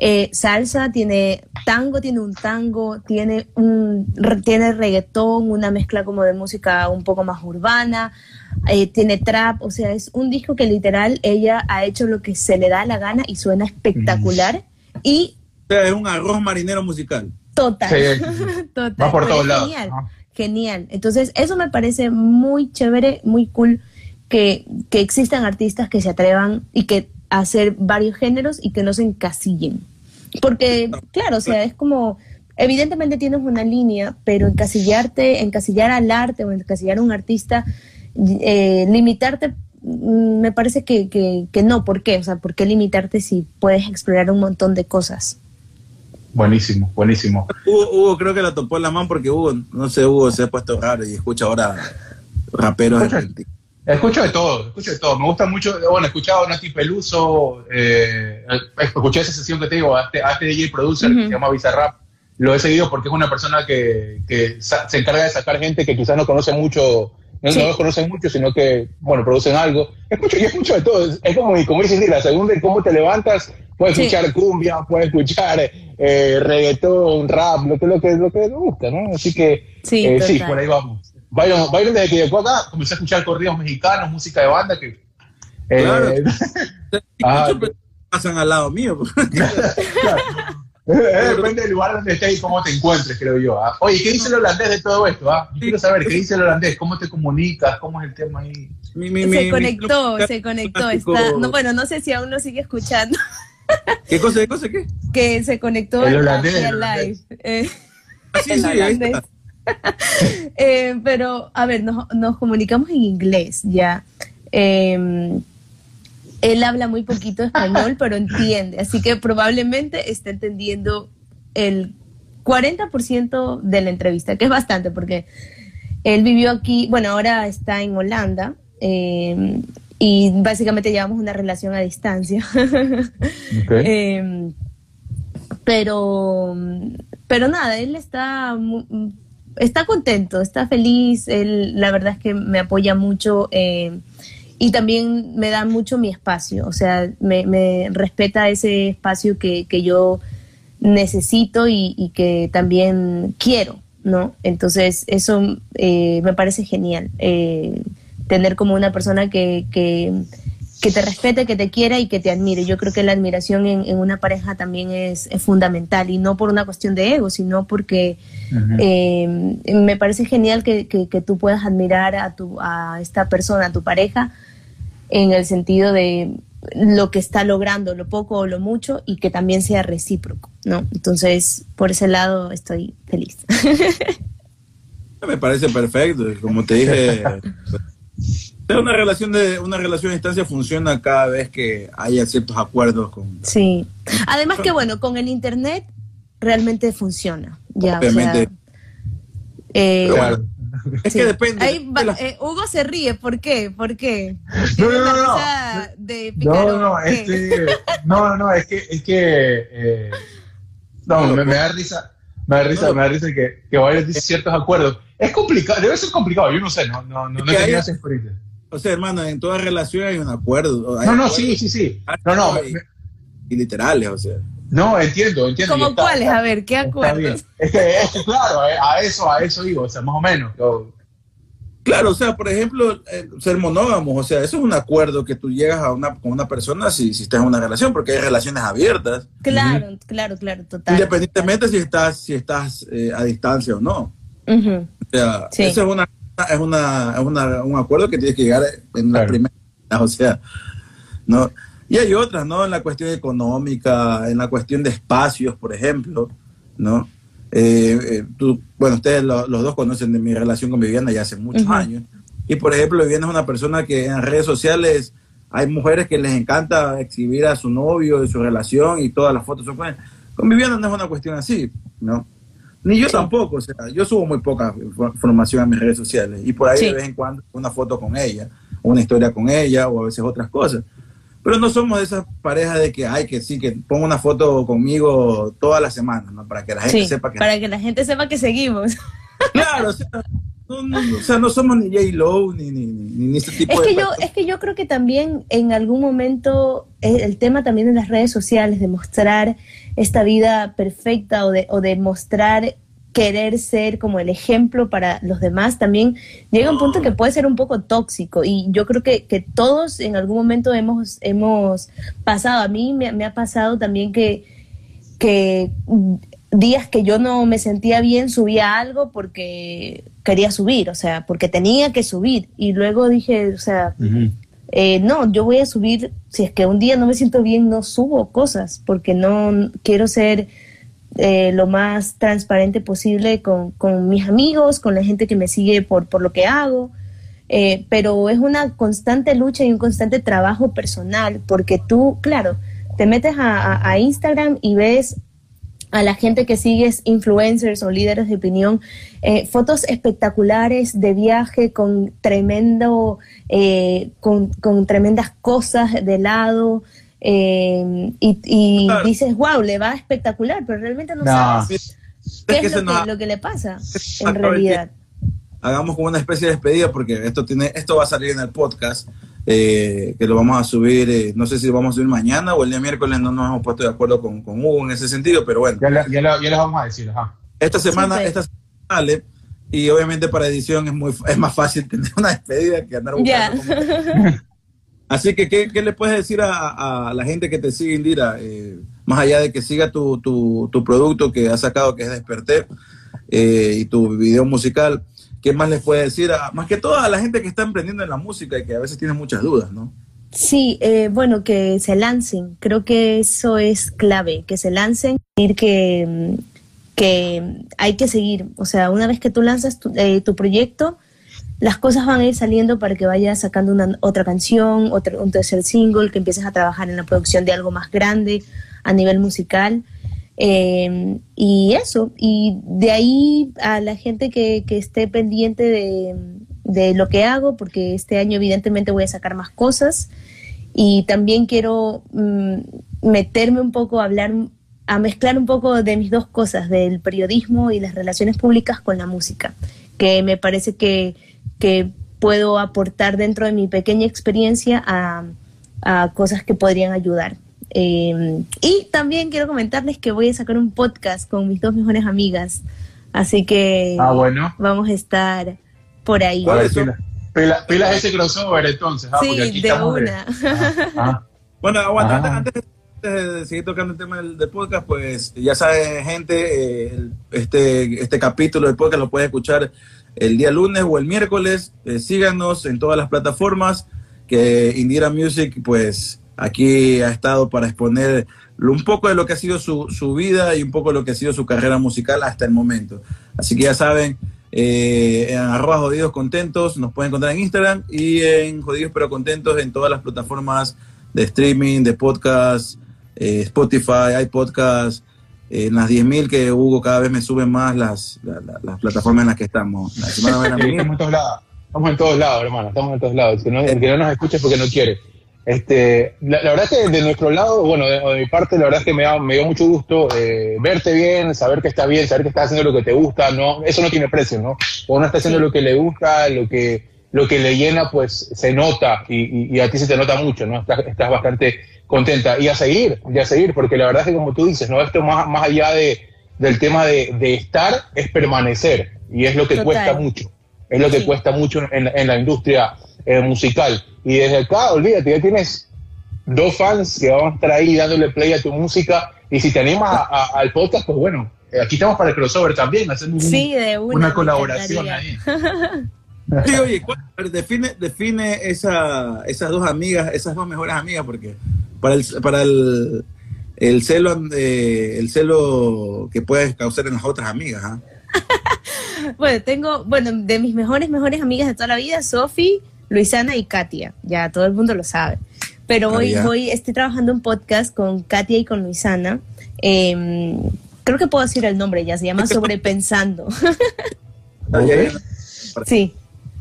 eh, salsa, tiene tango, tiene un tango, tiene un tiene reggaetón, una mezcla como de música un poco más urbana, eh, tiene trap, o sea, es un disco que literal ella ha hecho lo que se le da la gana y suena espectacular. Y es un arroz marinero musical. Total. <laughs> Total. Va por todos lados. Genial. Genial. Entonces, eso me parece muy chévere, muy cool que, que existan artistas que se atrevan y que hacer varios géneros y que no se encasillen. Porque, claro, o sea, es como, evidentemente tienes una línea, pero encasillarte, encasillar al arte o encasillar a un artista, eh, limitarte, mm, me parece que, que, que, no. ¿Por qué? O sea, ¿por qué limitarte si puedes explorar un montón de cosas? Buenísimo, buenísimo. Hugo, creo que la topó en la mano porque Hugo, no sé, Hugo se ha puesto raro y escucha ahora raperos. Escucho, de todo, escucho de todo. Me gusta mucho, bueno, he escuchado a Nati Peluso, eh, escuché esa sesión que te digo, a este, este DJ producer que se llama Bizarrap. Lo he seguido porque es una persona que, que se encarga de sacar gente que quizás no conoce mucho no, los conocen mucho, sino que, bueno, producen algo. Escucho, yo escucho de todo. Es como, como dices, la segunda de cómo te levantas, puedes escuchar cumbia, puedes escuchar eh, reggaetón, rap, lo que, lo que, lo que gusta, ¿no? Así que, sí, eh, sí por ahí vamos. Byron, Byron, desde que llegó acá, comencé a escuchar corridos mexicanos, música de banda, que... Eh, claro. <laughs> ah, pasan al lado mío. <laughs> <laughs> Depende del lugar donde estés y cómo te encuentres, creo yo. ¿ah? Oye, ¿qué dice el holandés de todo esto? Ah? quiero saber, ¿qué dice el holandés? ¿Cómo te comunicas? ¿Cómo es el tema ahí? se conectó, se conectó. Está, no, bueno, no sé si aún lo sigue escuchando. ¿Qué cosa, qué cosa, qué? Que se conectó el holandés, el live. Eh, ah, sí, <laughs> sí, ahí <laughs> eh, pero, a ver, nos, nos, comunicamos en inglés ya. Eh, él habla muy poquito español, pero entiende, así que probablemente está entendiendo el 40% de la entrevista, que es bastante porque él vivió aquí, bueno, ahora está en Holanda eh, y básicamente llevamos una relación a distancia. <laughs> Eh, pero, pero nada, él está, está contento, está feliz, él la verdad es que me apoya mucho. Eh, y también me da mucho mi espacio, o sea, me, respeta ese espacio que, yo necesito y, que también quiero, ¿no? Entonces, eso eh, me parece genial, eh, tener como una persona que, que, te respete, que te quiera y que te admire. Yo creo que la admiración en, una pareja también es, fundamental y no por una cuestión de ego, sino porque eh, me parece genial que, que, tú puedas admirar a, tu, a esta persona, a tu pareja, en el sentido de lo que está logrando, lo poco o lo mucho, y que también sea recíproco, ¿no? Entonces, por ese lado estoy feliz. <laughs> Me parece perfecto, como te dije, <laughs> una relación de una relación a distancia funciona cada vez que haya ciertos acuerdos con. Sí. Además que bueno, con el internet realmente funciona. Ya, Obviamente. Eh, es que depende. Eh, Hugo se ríe, ¿por qué? ¿Por qué? No, no, no, no. no, no, es que, no, no, es que, es que, eh, no, me, da risa, me da risa, me da risa que, que varios ciertos acuerdos. Es complicado, debe ser complicado, yo no sé, no, no, no, no tenía esa experiencia. O sea, hermano, en toda relación hay un acuerdo. no, no, sí, sí, sí. No, no. y literales, o sea. No, entiendo, entiendo. ¿Cómo cuáles? A ver, ¿qué acuerdos? Es que, claro, eh, a eso, a eso digo, o sea, más o menos. Claro, o sea, por ejemplo, eh, ser monógamos, o sea, eso es un acuerdo que tú llegas a una, con una persona si, si estás en una relación, porque hay relaciones abiertas. Claro, claro, claro, total. Independientemente si estás, si estás eh, a distancia o no. O sea, eso es una, es una, es una, un acuerdo que tienes que llegar en la primera, o sea, no. Y hay otras, ¿no? En la cuestión económica, en la cuestión de espacios, por ejemplo, ¿no? Eh, eh, tú, bueno, ustedes los dos conocen de mi relación con Viviana ya hace muchos años. Y, por ejemplo, Viviana es una persona que en redes sociales hay mujeres que les encanta exhibir a su novio y su relación y todas las fotos son buenas. Con Viviana no es una cuestión así, ¿no? Ni yo tampoco, o sea, yo subo muy poca información a mis redes sociales y por ahí de vez en cuando una foto con ella, una historia con ella o a veces otras cosas. Pero no somos de esas parejas de que, ay, que sí, que pongo una foto conmigo toda la semana, ¿no? Para que la gente sepa que... Para que la gente sepa que seguimos. <laughs> Claro, o sea, no, somos ni J. Lowe ni, ni, ni, ese tipo es de... Que yo, es que yo creo que también en algún momento el tema también de las redes sociales, de mostrar esta vida perfecta o de, o de mostrar querer ser como el ejemplo para los demás, también llega un punto que puede ser un poco tóxico. Y yo creo que, que todos en algún momento hemos, hemos pasado, a mí me, ha pasado también que, que días que yo no me sentía bien subía algo porque quería subir, o sea, porque tenía que subir. Y luego dije, o sea, eh, no, yo voy a subir, si es que un día no me siento bien, no subo cosas, porque no quiero ser eh, lo más transparente posible con, mis amigos, con la gente que me sigue por, por lo que hago. Eh, pero es una constante lucha y un constante trabajo personal, porque tú, claro, te metes a, Instagram y ves a la gente que sigues influencers o líderes de opinión, eh, fotos espectaculares de viaje con tremendo, eh, con, tremendas cosas de lado. Eh, y, dices, wow, le va espectacular, pero realmente no, sabes qué es, lo, que, le pasa en realidad. Hagamos como una especie de despedida porque esto tiene, esto va a salir en el podcast eh, que lo vamos a subir, eh, no sé si lo vamos a subir mañana o el día miércoles, no nos hemos puesto de acuerdo con, con Hugo en ese sentido, pero bueno. Ya, ya, les vamos a decir, Esta semana, esta semana sale y obviamente para edición es, muy, es más fácil <laughs> tener una despedida que andar buscando. Así que, ¿qué, ¿qué, le puedes decir a, la gente que te sigue, Indira? Eh, más allá de que siga tu, tu, tu, producto que has sacado, que es Desperté, y tu video musical, ¿Qué más les puede decir? más que todo a la gente que está emprendiendo en la música y que a veces tiene muchas dudas, ¿no? Sí, eh, bueno, que se lancen. Creo que eso es clave, que se lancen, que, que hay que seguir. O sea, una vez que tú lanzas tu, eh, proyecto, las cosas van a ir saliendo para que vayas sacando una, otra canción, otro, un tercer single, que empieces a trabajar en la producción de algo más grande a nivel musical. Em, y eso, y de ahí a la gente que, esté pendiente de, lo que hago, porque este año evidentemente voy a sacar más cosas y también quiero mm, meterme un poco a hablar, a mezclar un poco de mis dos cosas, del periodismo y las relaciones públicas con la música, que me parece que, puedo aportar dentro de mi pequeña experiencia a, a cosas que podrían ayudar. Em, y también quiero comentarles que voy a sacar un podcast con mis dos mejores amigas. Así que ah, bueno. vamos a estar por ahí. Pilas ese crossover entonces. Ah, sí, de una. Ah, <laughs> bueno, aguanta, antes, de seguir tocando el tema del, podcast, pues ya sabe, gente, eh, este, este capítulo del podcast lo puede escuchar el día lunes o el miércoles. Eh, síganos en todas las plataformas que Indira Music, pues Aquí ha estado para exponer un poco de lo que ha sido su, su, vida y un poco de lo que ha sido su carrera musical hasta el momento. Así que ya saben, eh, en arroba jodidos contentos, nos pueden encontrar en Instagram y en jodidos pero contentos en todas las plataformas de streaming, de podcast, eh, Spotify, hay podcast, eh, en las 10.000 que Hugo cada vez me suben más las, las plataformas en las que estamos. <laughs> estamos en todos lados, estamos en todos lados, hermano, estamos en todos lados. Si no, el que no nos escucha es porque no quiere. Este, la, verdad es que de nuestro lado, bueno, de, mi parte, la verdad es que me, me dio mucho gusto eh, verte bien, saber que está bien, saber que estás haciendo lo que te gusta, no, eso no tiene precio, ¿no? Uno está haciendo lo que le gusta, lo que, lo que le llena, pues se nota y, y, a ti se te nota mucho, ¿no? Estás, estás, bastante contenta. Y a seguir, y a seguir, porque la verdad es que como tú dices, ¿no? Esto más, más allá de, del tema de, de estar, es permanecer. Y es lo que cuesta mucho. Es lo que cuesta mucho en, en la industria eh, musical. Y desde acá, olvídate, ya tienes dos fans que van a estar ahí dándole play a tu música. Y si te animas al podcast, pues bueno, eh, aquí estamos para el crossover también, hacer una, colaboración ahí. <laughs> Sí, oye, define, define esa, esas dos amigas, esas dos mejores amigas, porque para el, para el, el celo, eh, el celo que puedes causar en las otras amigas. ¿ah? <laughs> bueno, tengo, bueno, de mis mejores, mejores amigas de toda la vida, Sofi, Luisana y Katia, ya todo el mundo lo sabe. Pero hoy, ah, hoy estoy trabajando un podcast con Katia y con Luisana. Em, creo que puedo decir el nombre ya, se llama <laughs> Sobrepensando. <laughs> sí,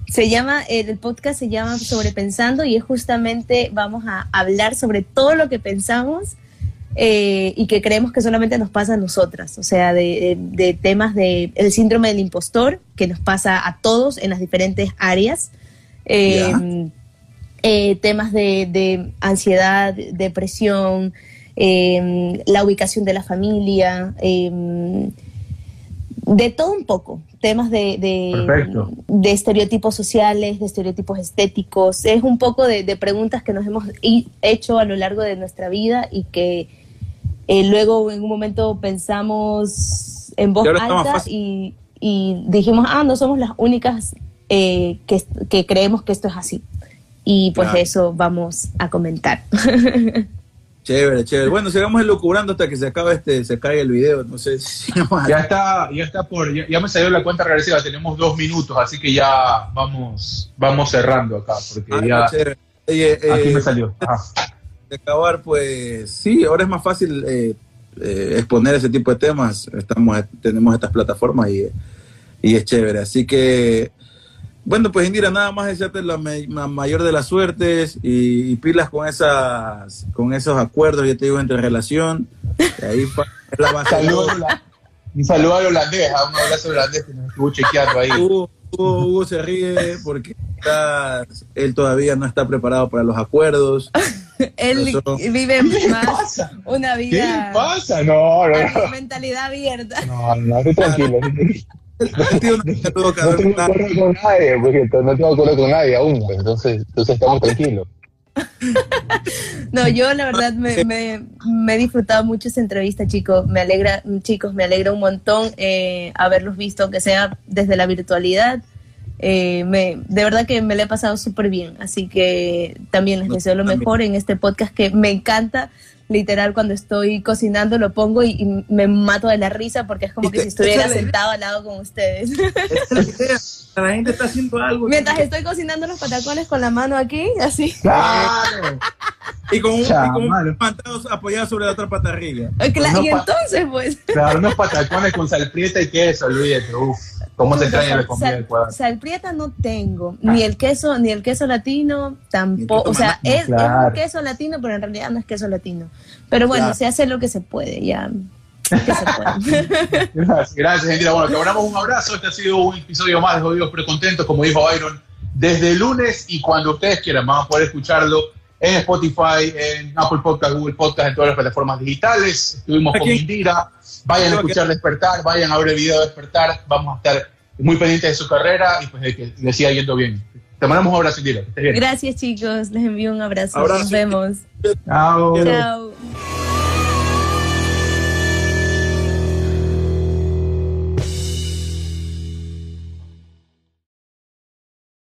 se llama, el podcast se llama Sobrepensando y es justamente, vamos a hablar sobre todo lo que pensamos eh, y que creemos que solamente nos pasa a nosotras, o sea, de, temas del el síndrome del impostor que nos pasa a todos en las diferentes áreas. Em, eh, temas de, ansiedad, depresión, em, la ubicación de la familia, em, de todo un poco, temas de, de, estereotipos sociales, de estereotipos estéticos, es un poco de, preguntas que nos hemos hecho a lo largo de nuestra vida y que eh, luego en un momento pensamos en voz alta y, y dijimos, ah, no somos las únicas eh, que, creemos que esto es así. Y pues eso vamos a comentar. <laughs> Chévere, chévere. Bueno, sigamos elucubrando hasta que se acabe este, se caiga el video. No sé si <laughs> ya está, ya está por, ya, me salió la cuenta regresiva, tenemos dos minutos, así que ya vamos, vamos cerrando acá, porque ah, ya aquí me eh, salió. De acabar, pues sí, ahora es más fácil eh, eh, exponer ese tipo de temas, estamos, tenemos estas plataformas y, y es chévere. Así que, bueno, pues Indira, nada más desearte la, mayor de las suertes y, pilas con esas con esos acuerdos, ya te digo, entre relación. ahí es la un saludo al holandés, a un abrazo holandés que nos estuvo chequeando ahí. Hugo, se ríe porque él todavía no está preparado para los acuerdos. <laughs> él vive más una vida. ¿Qué pasa? No, no, Mentalidad abierta. No, no, estoy tranquilo. <laughs> no, tengo acuerdo con nadie, porque no tengo acuerdo con nadie aún, pues, entonces, entonces estamos tranquilos. <laughs> No, yo la verdad me, me, he disfrutado mucho esa entrevista, chicos. Me alegra, chicos, me alegra un montón eh, haberlos visto, aunque sea desde la virtualidad. Eh, me, de verdad que me lo he pasado súper bien. Así que también les deseo lo mejor en este podcast que me encanta literal cuando estoy cocinando lo pongo y, me mato de la risa porque es como que si estuviera sentado al lado con ustedes. la gente está haciendo algo. <laughs> Mientras estoy cocinando los patacones con la mano aquí, así. Claro. y con un, y apoyado sobre la otra pata arriba. y entonces, pues. Claro, unos patacones con salprieta y queso, Luis. Uf. ¿Cómo se extraña la comida del cuadro? Salprieta no tengo, ni el queso, ni el queso latino tampoco. O sea, es, un queso latino, pero en realidad no es queso latino. Pero bueno, se hace lo que se puede, ya. <laughs> gracias, gracias, gente. Bueno, te mandamos un abrazo. Este ha sido un episodio más de Jodidos pero contentos, como dijo Byron, desde el lunes y cuando ustedes quieran. Van a poder escucharlo en Spotify, en Apple Podcast, Google Podcast, en todas las plataformas digitales. Estuvimos con Indira. Vayan a escuchar Despertar, vayan a ver el video de Despertar. Vamos a estar muy pendientes de su carrera y pues de que le siga yendo bien. Te mandamos un abrazo, Indira. Gracias, chicos. Les envío un abrazo. Nos vemos. Chao. Chao.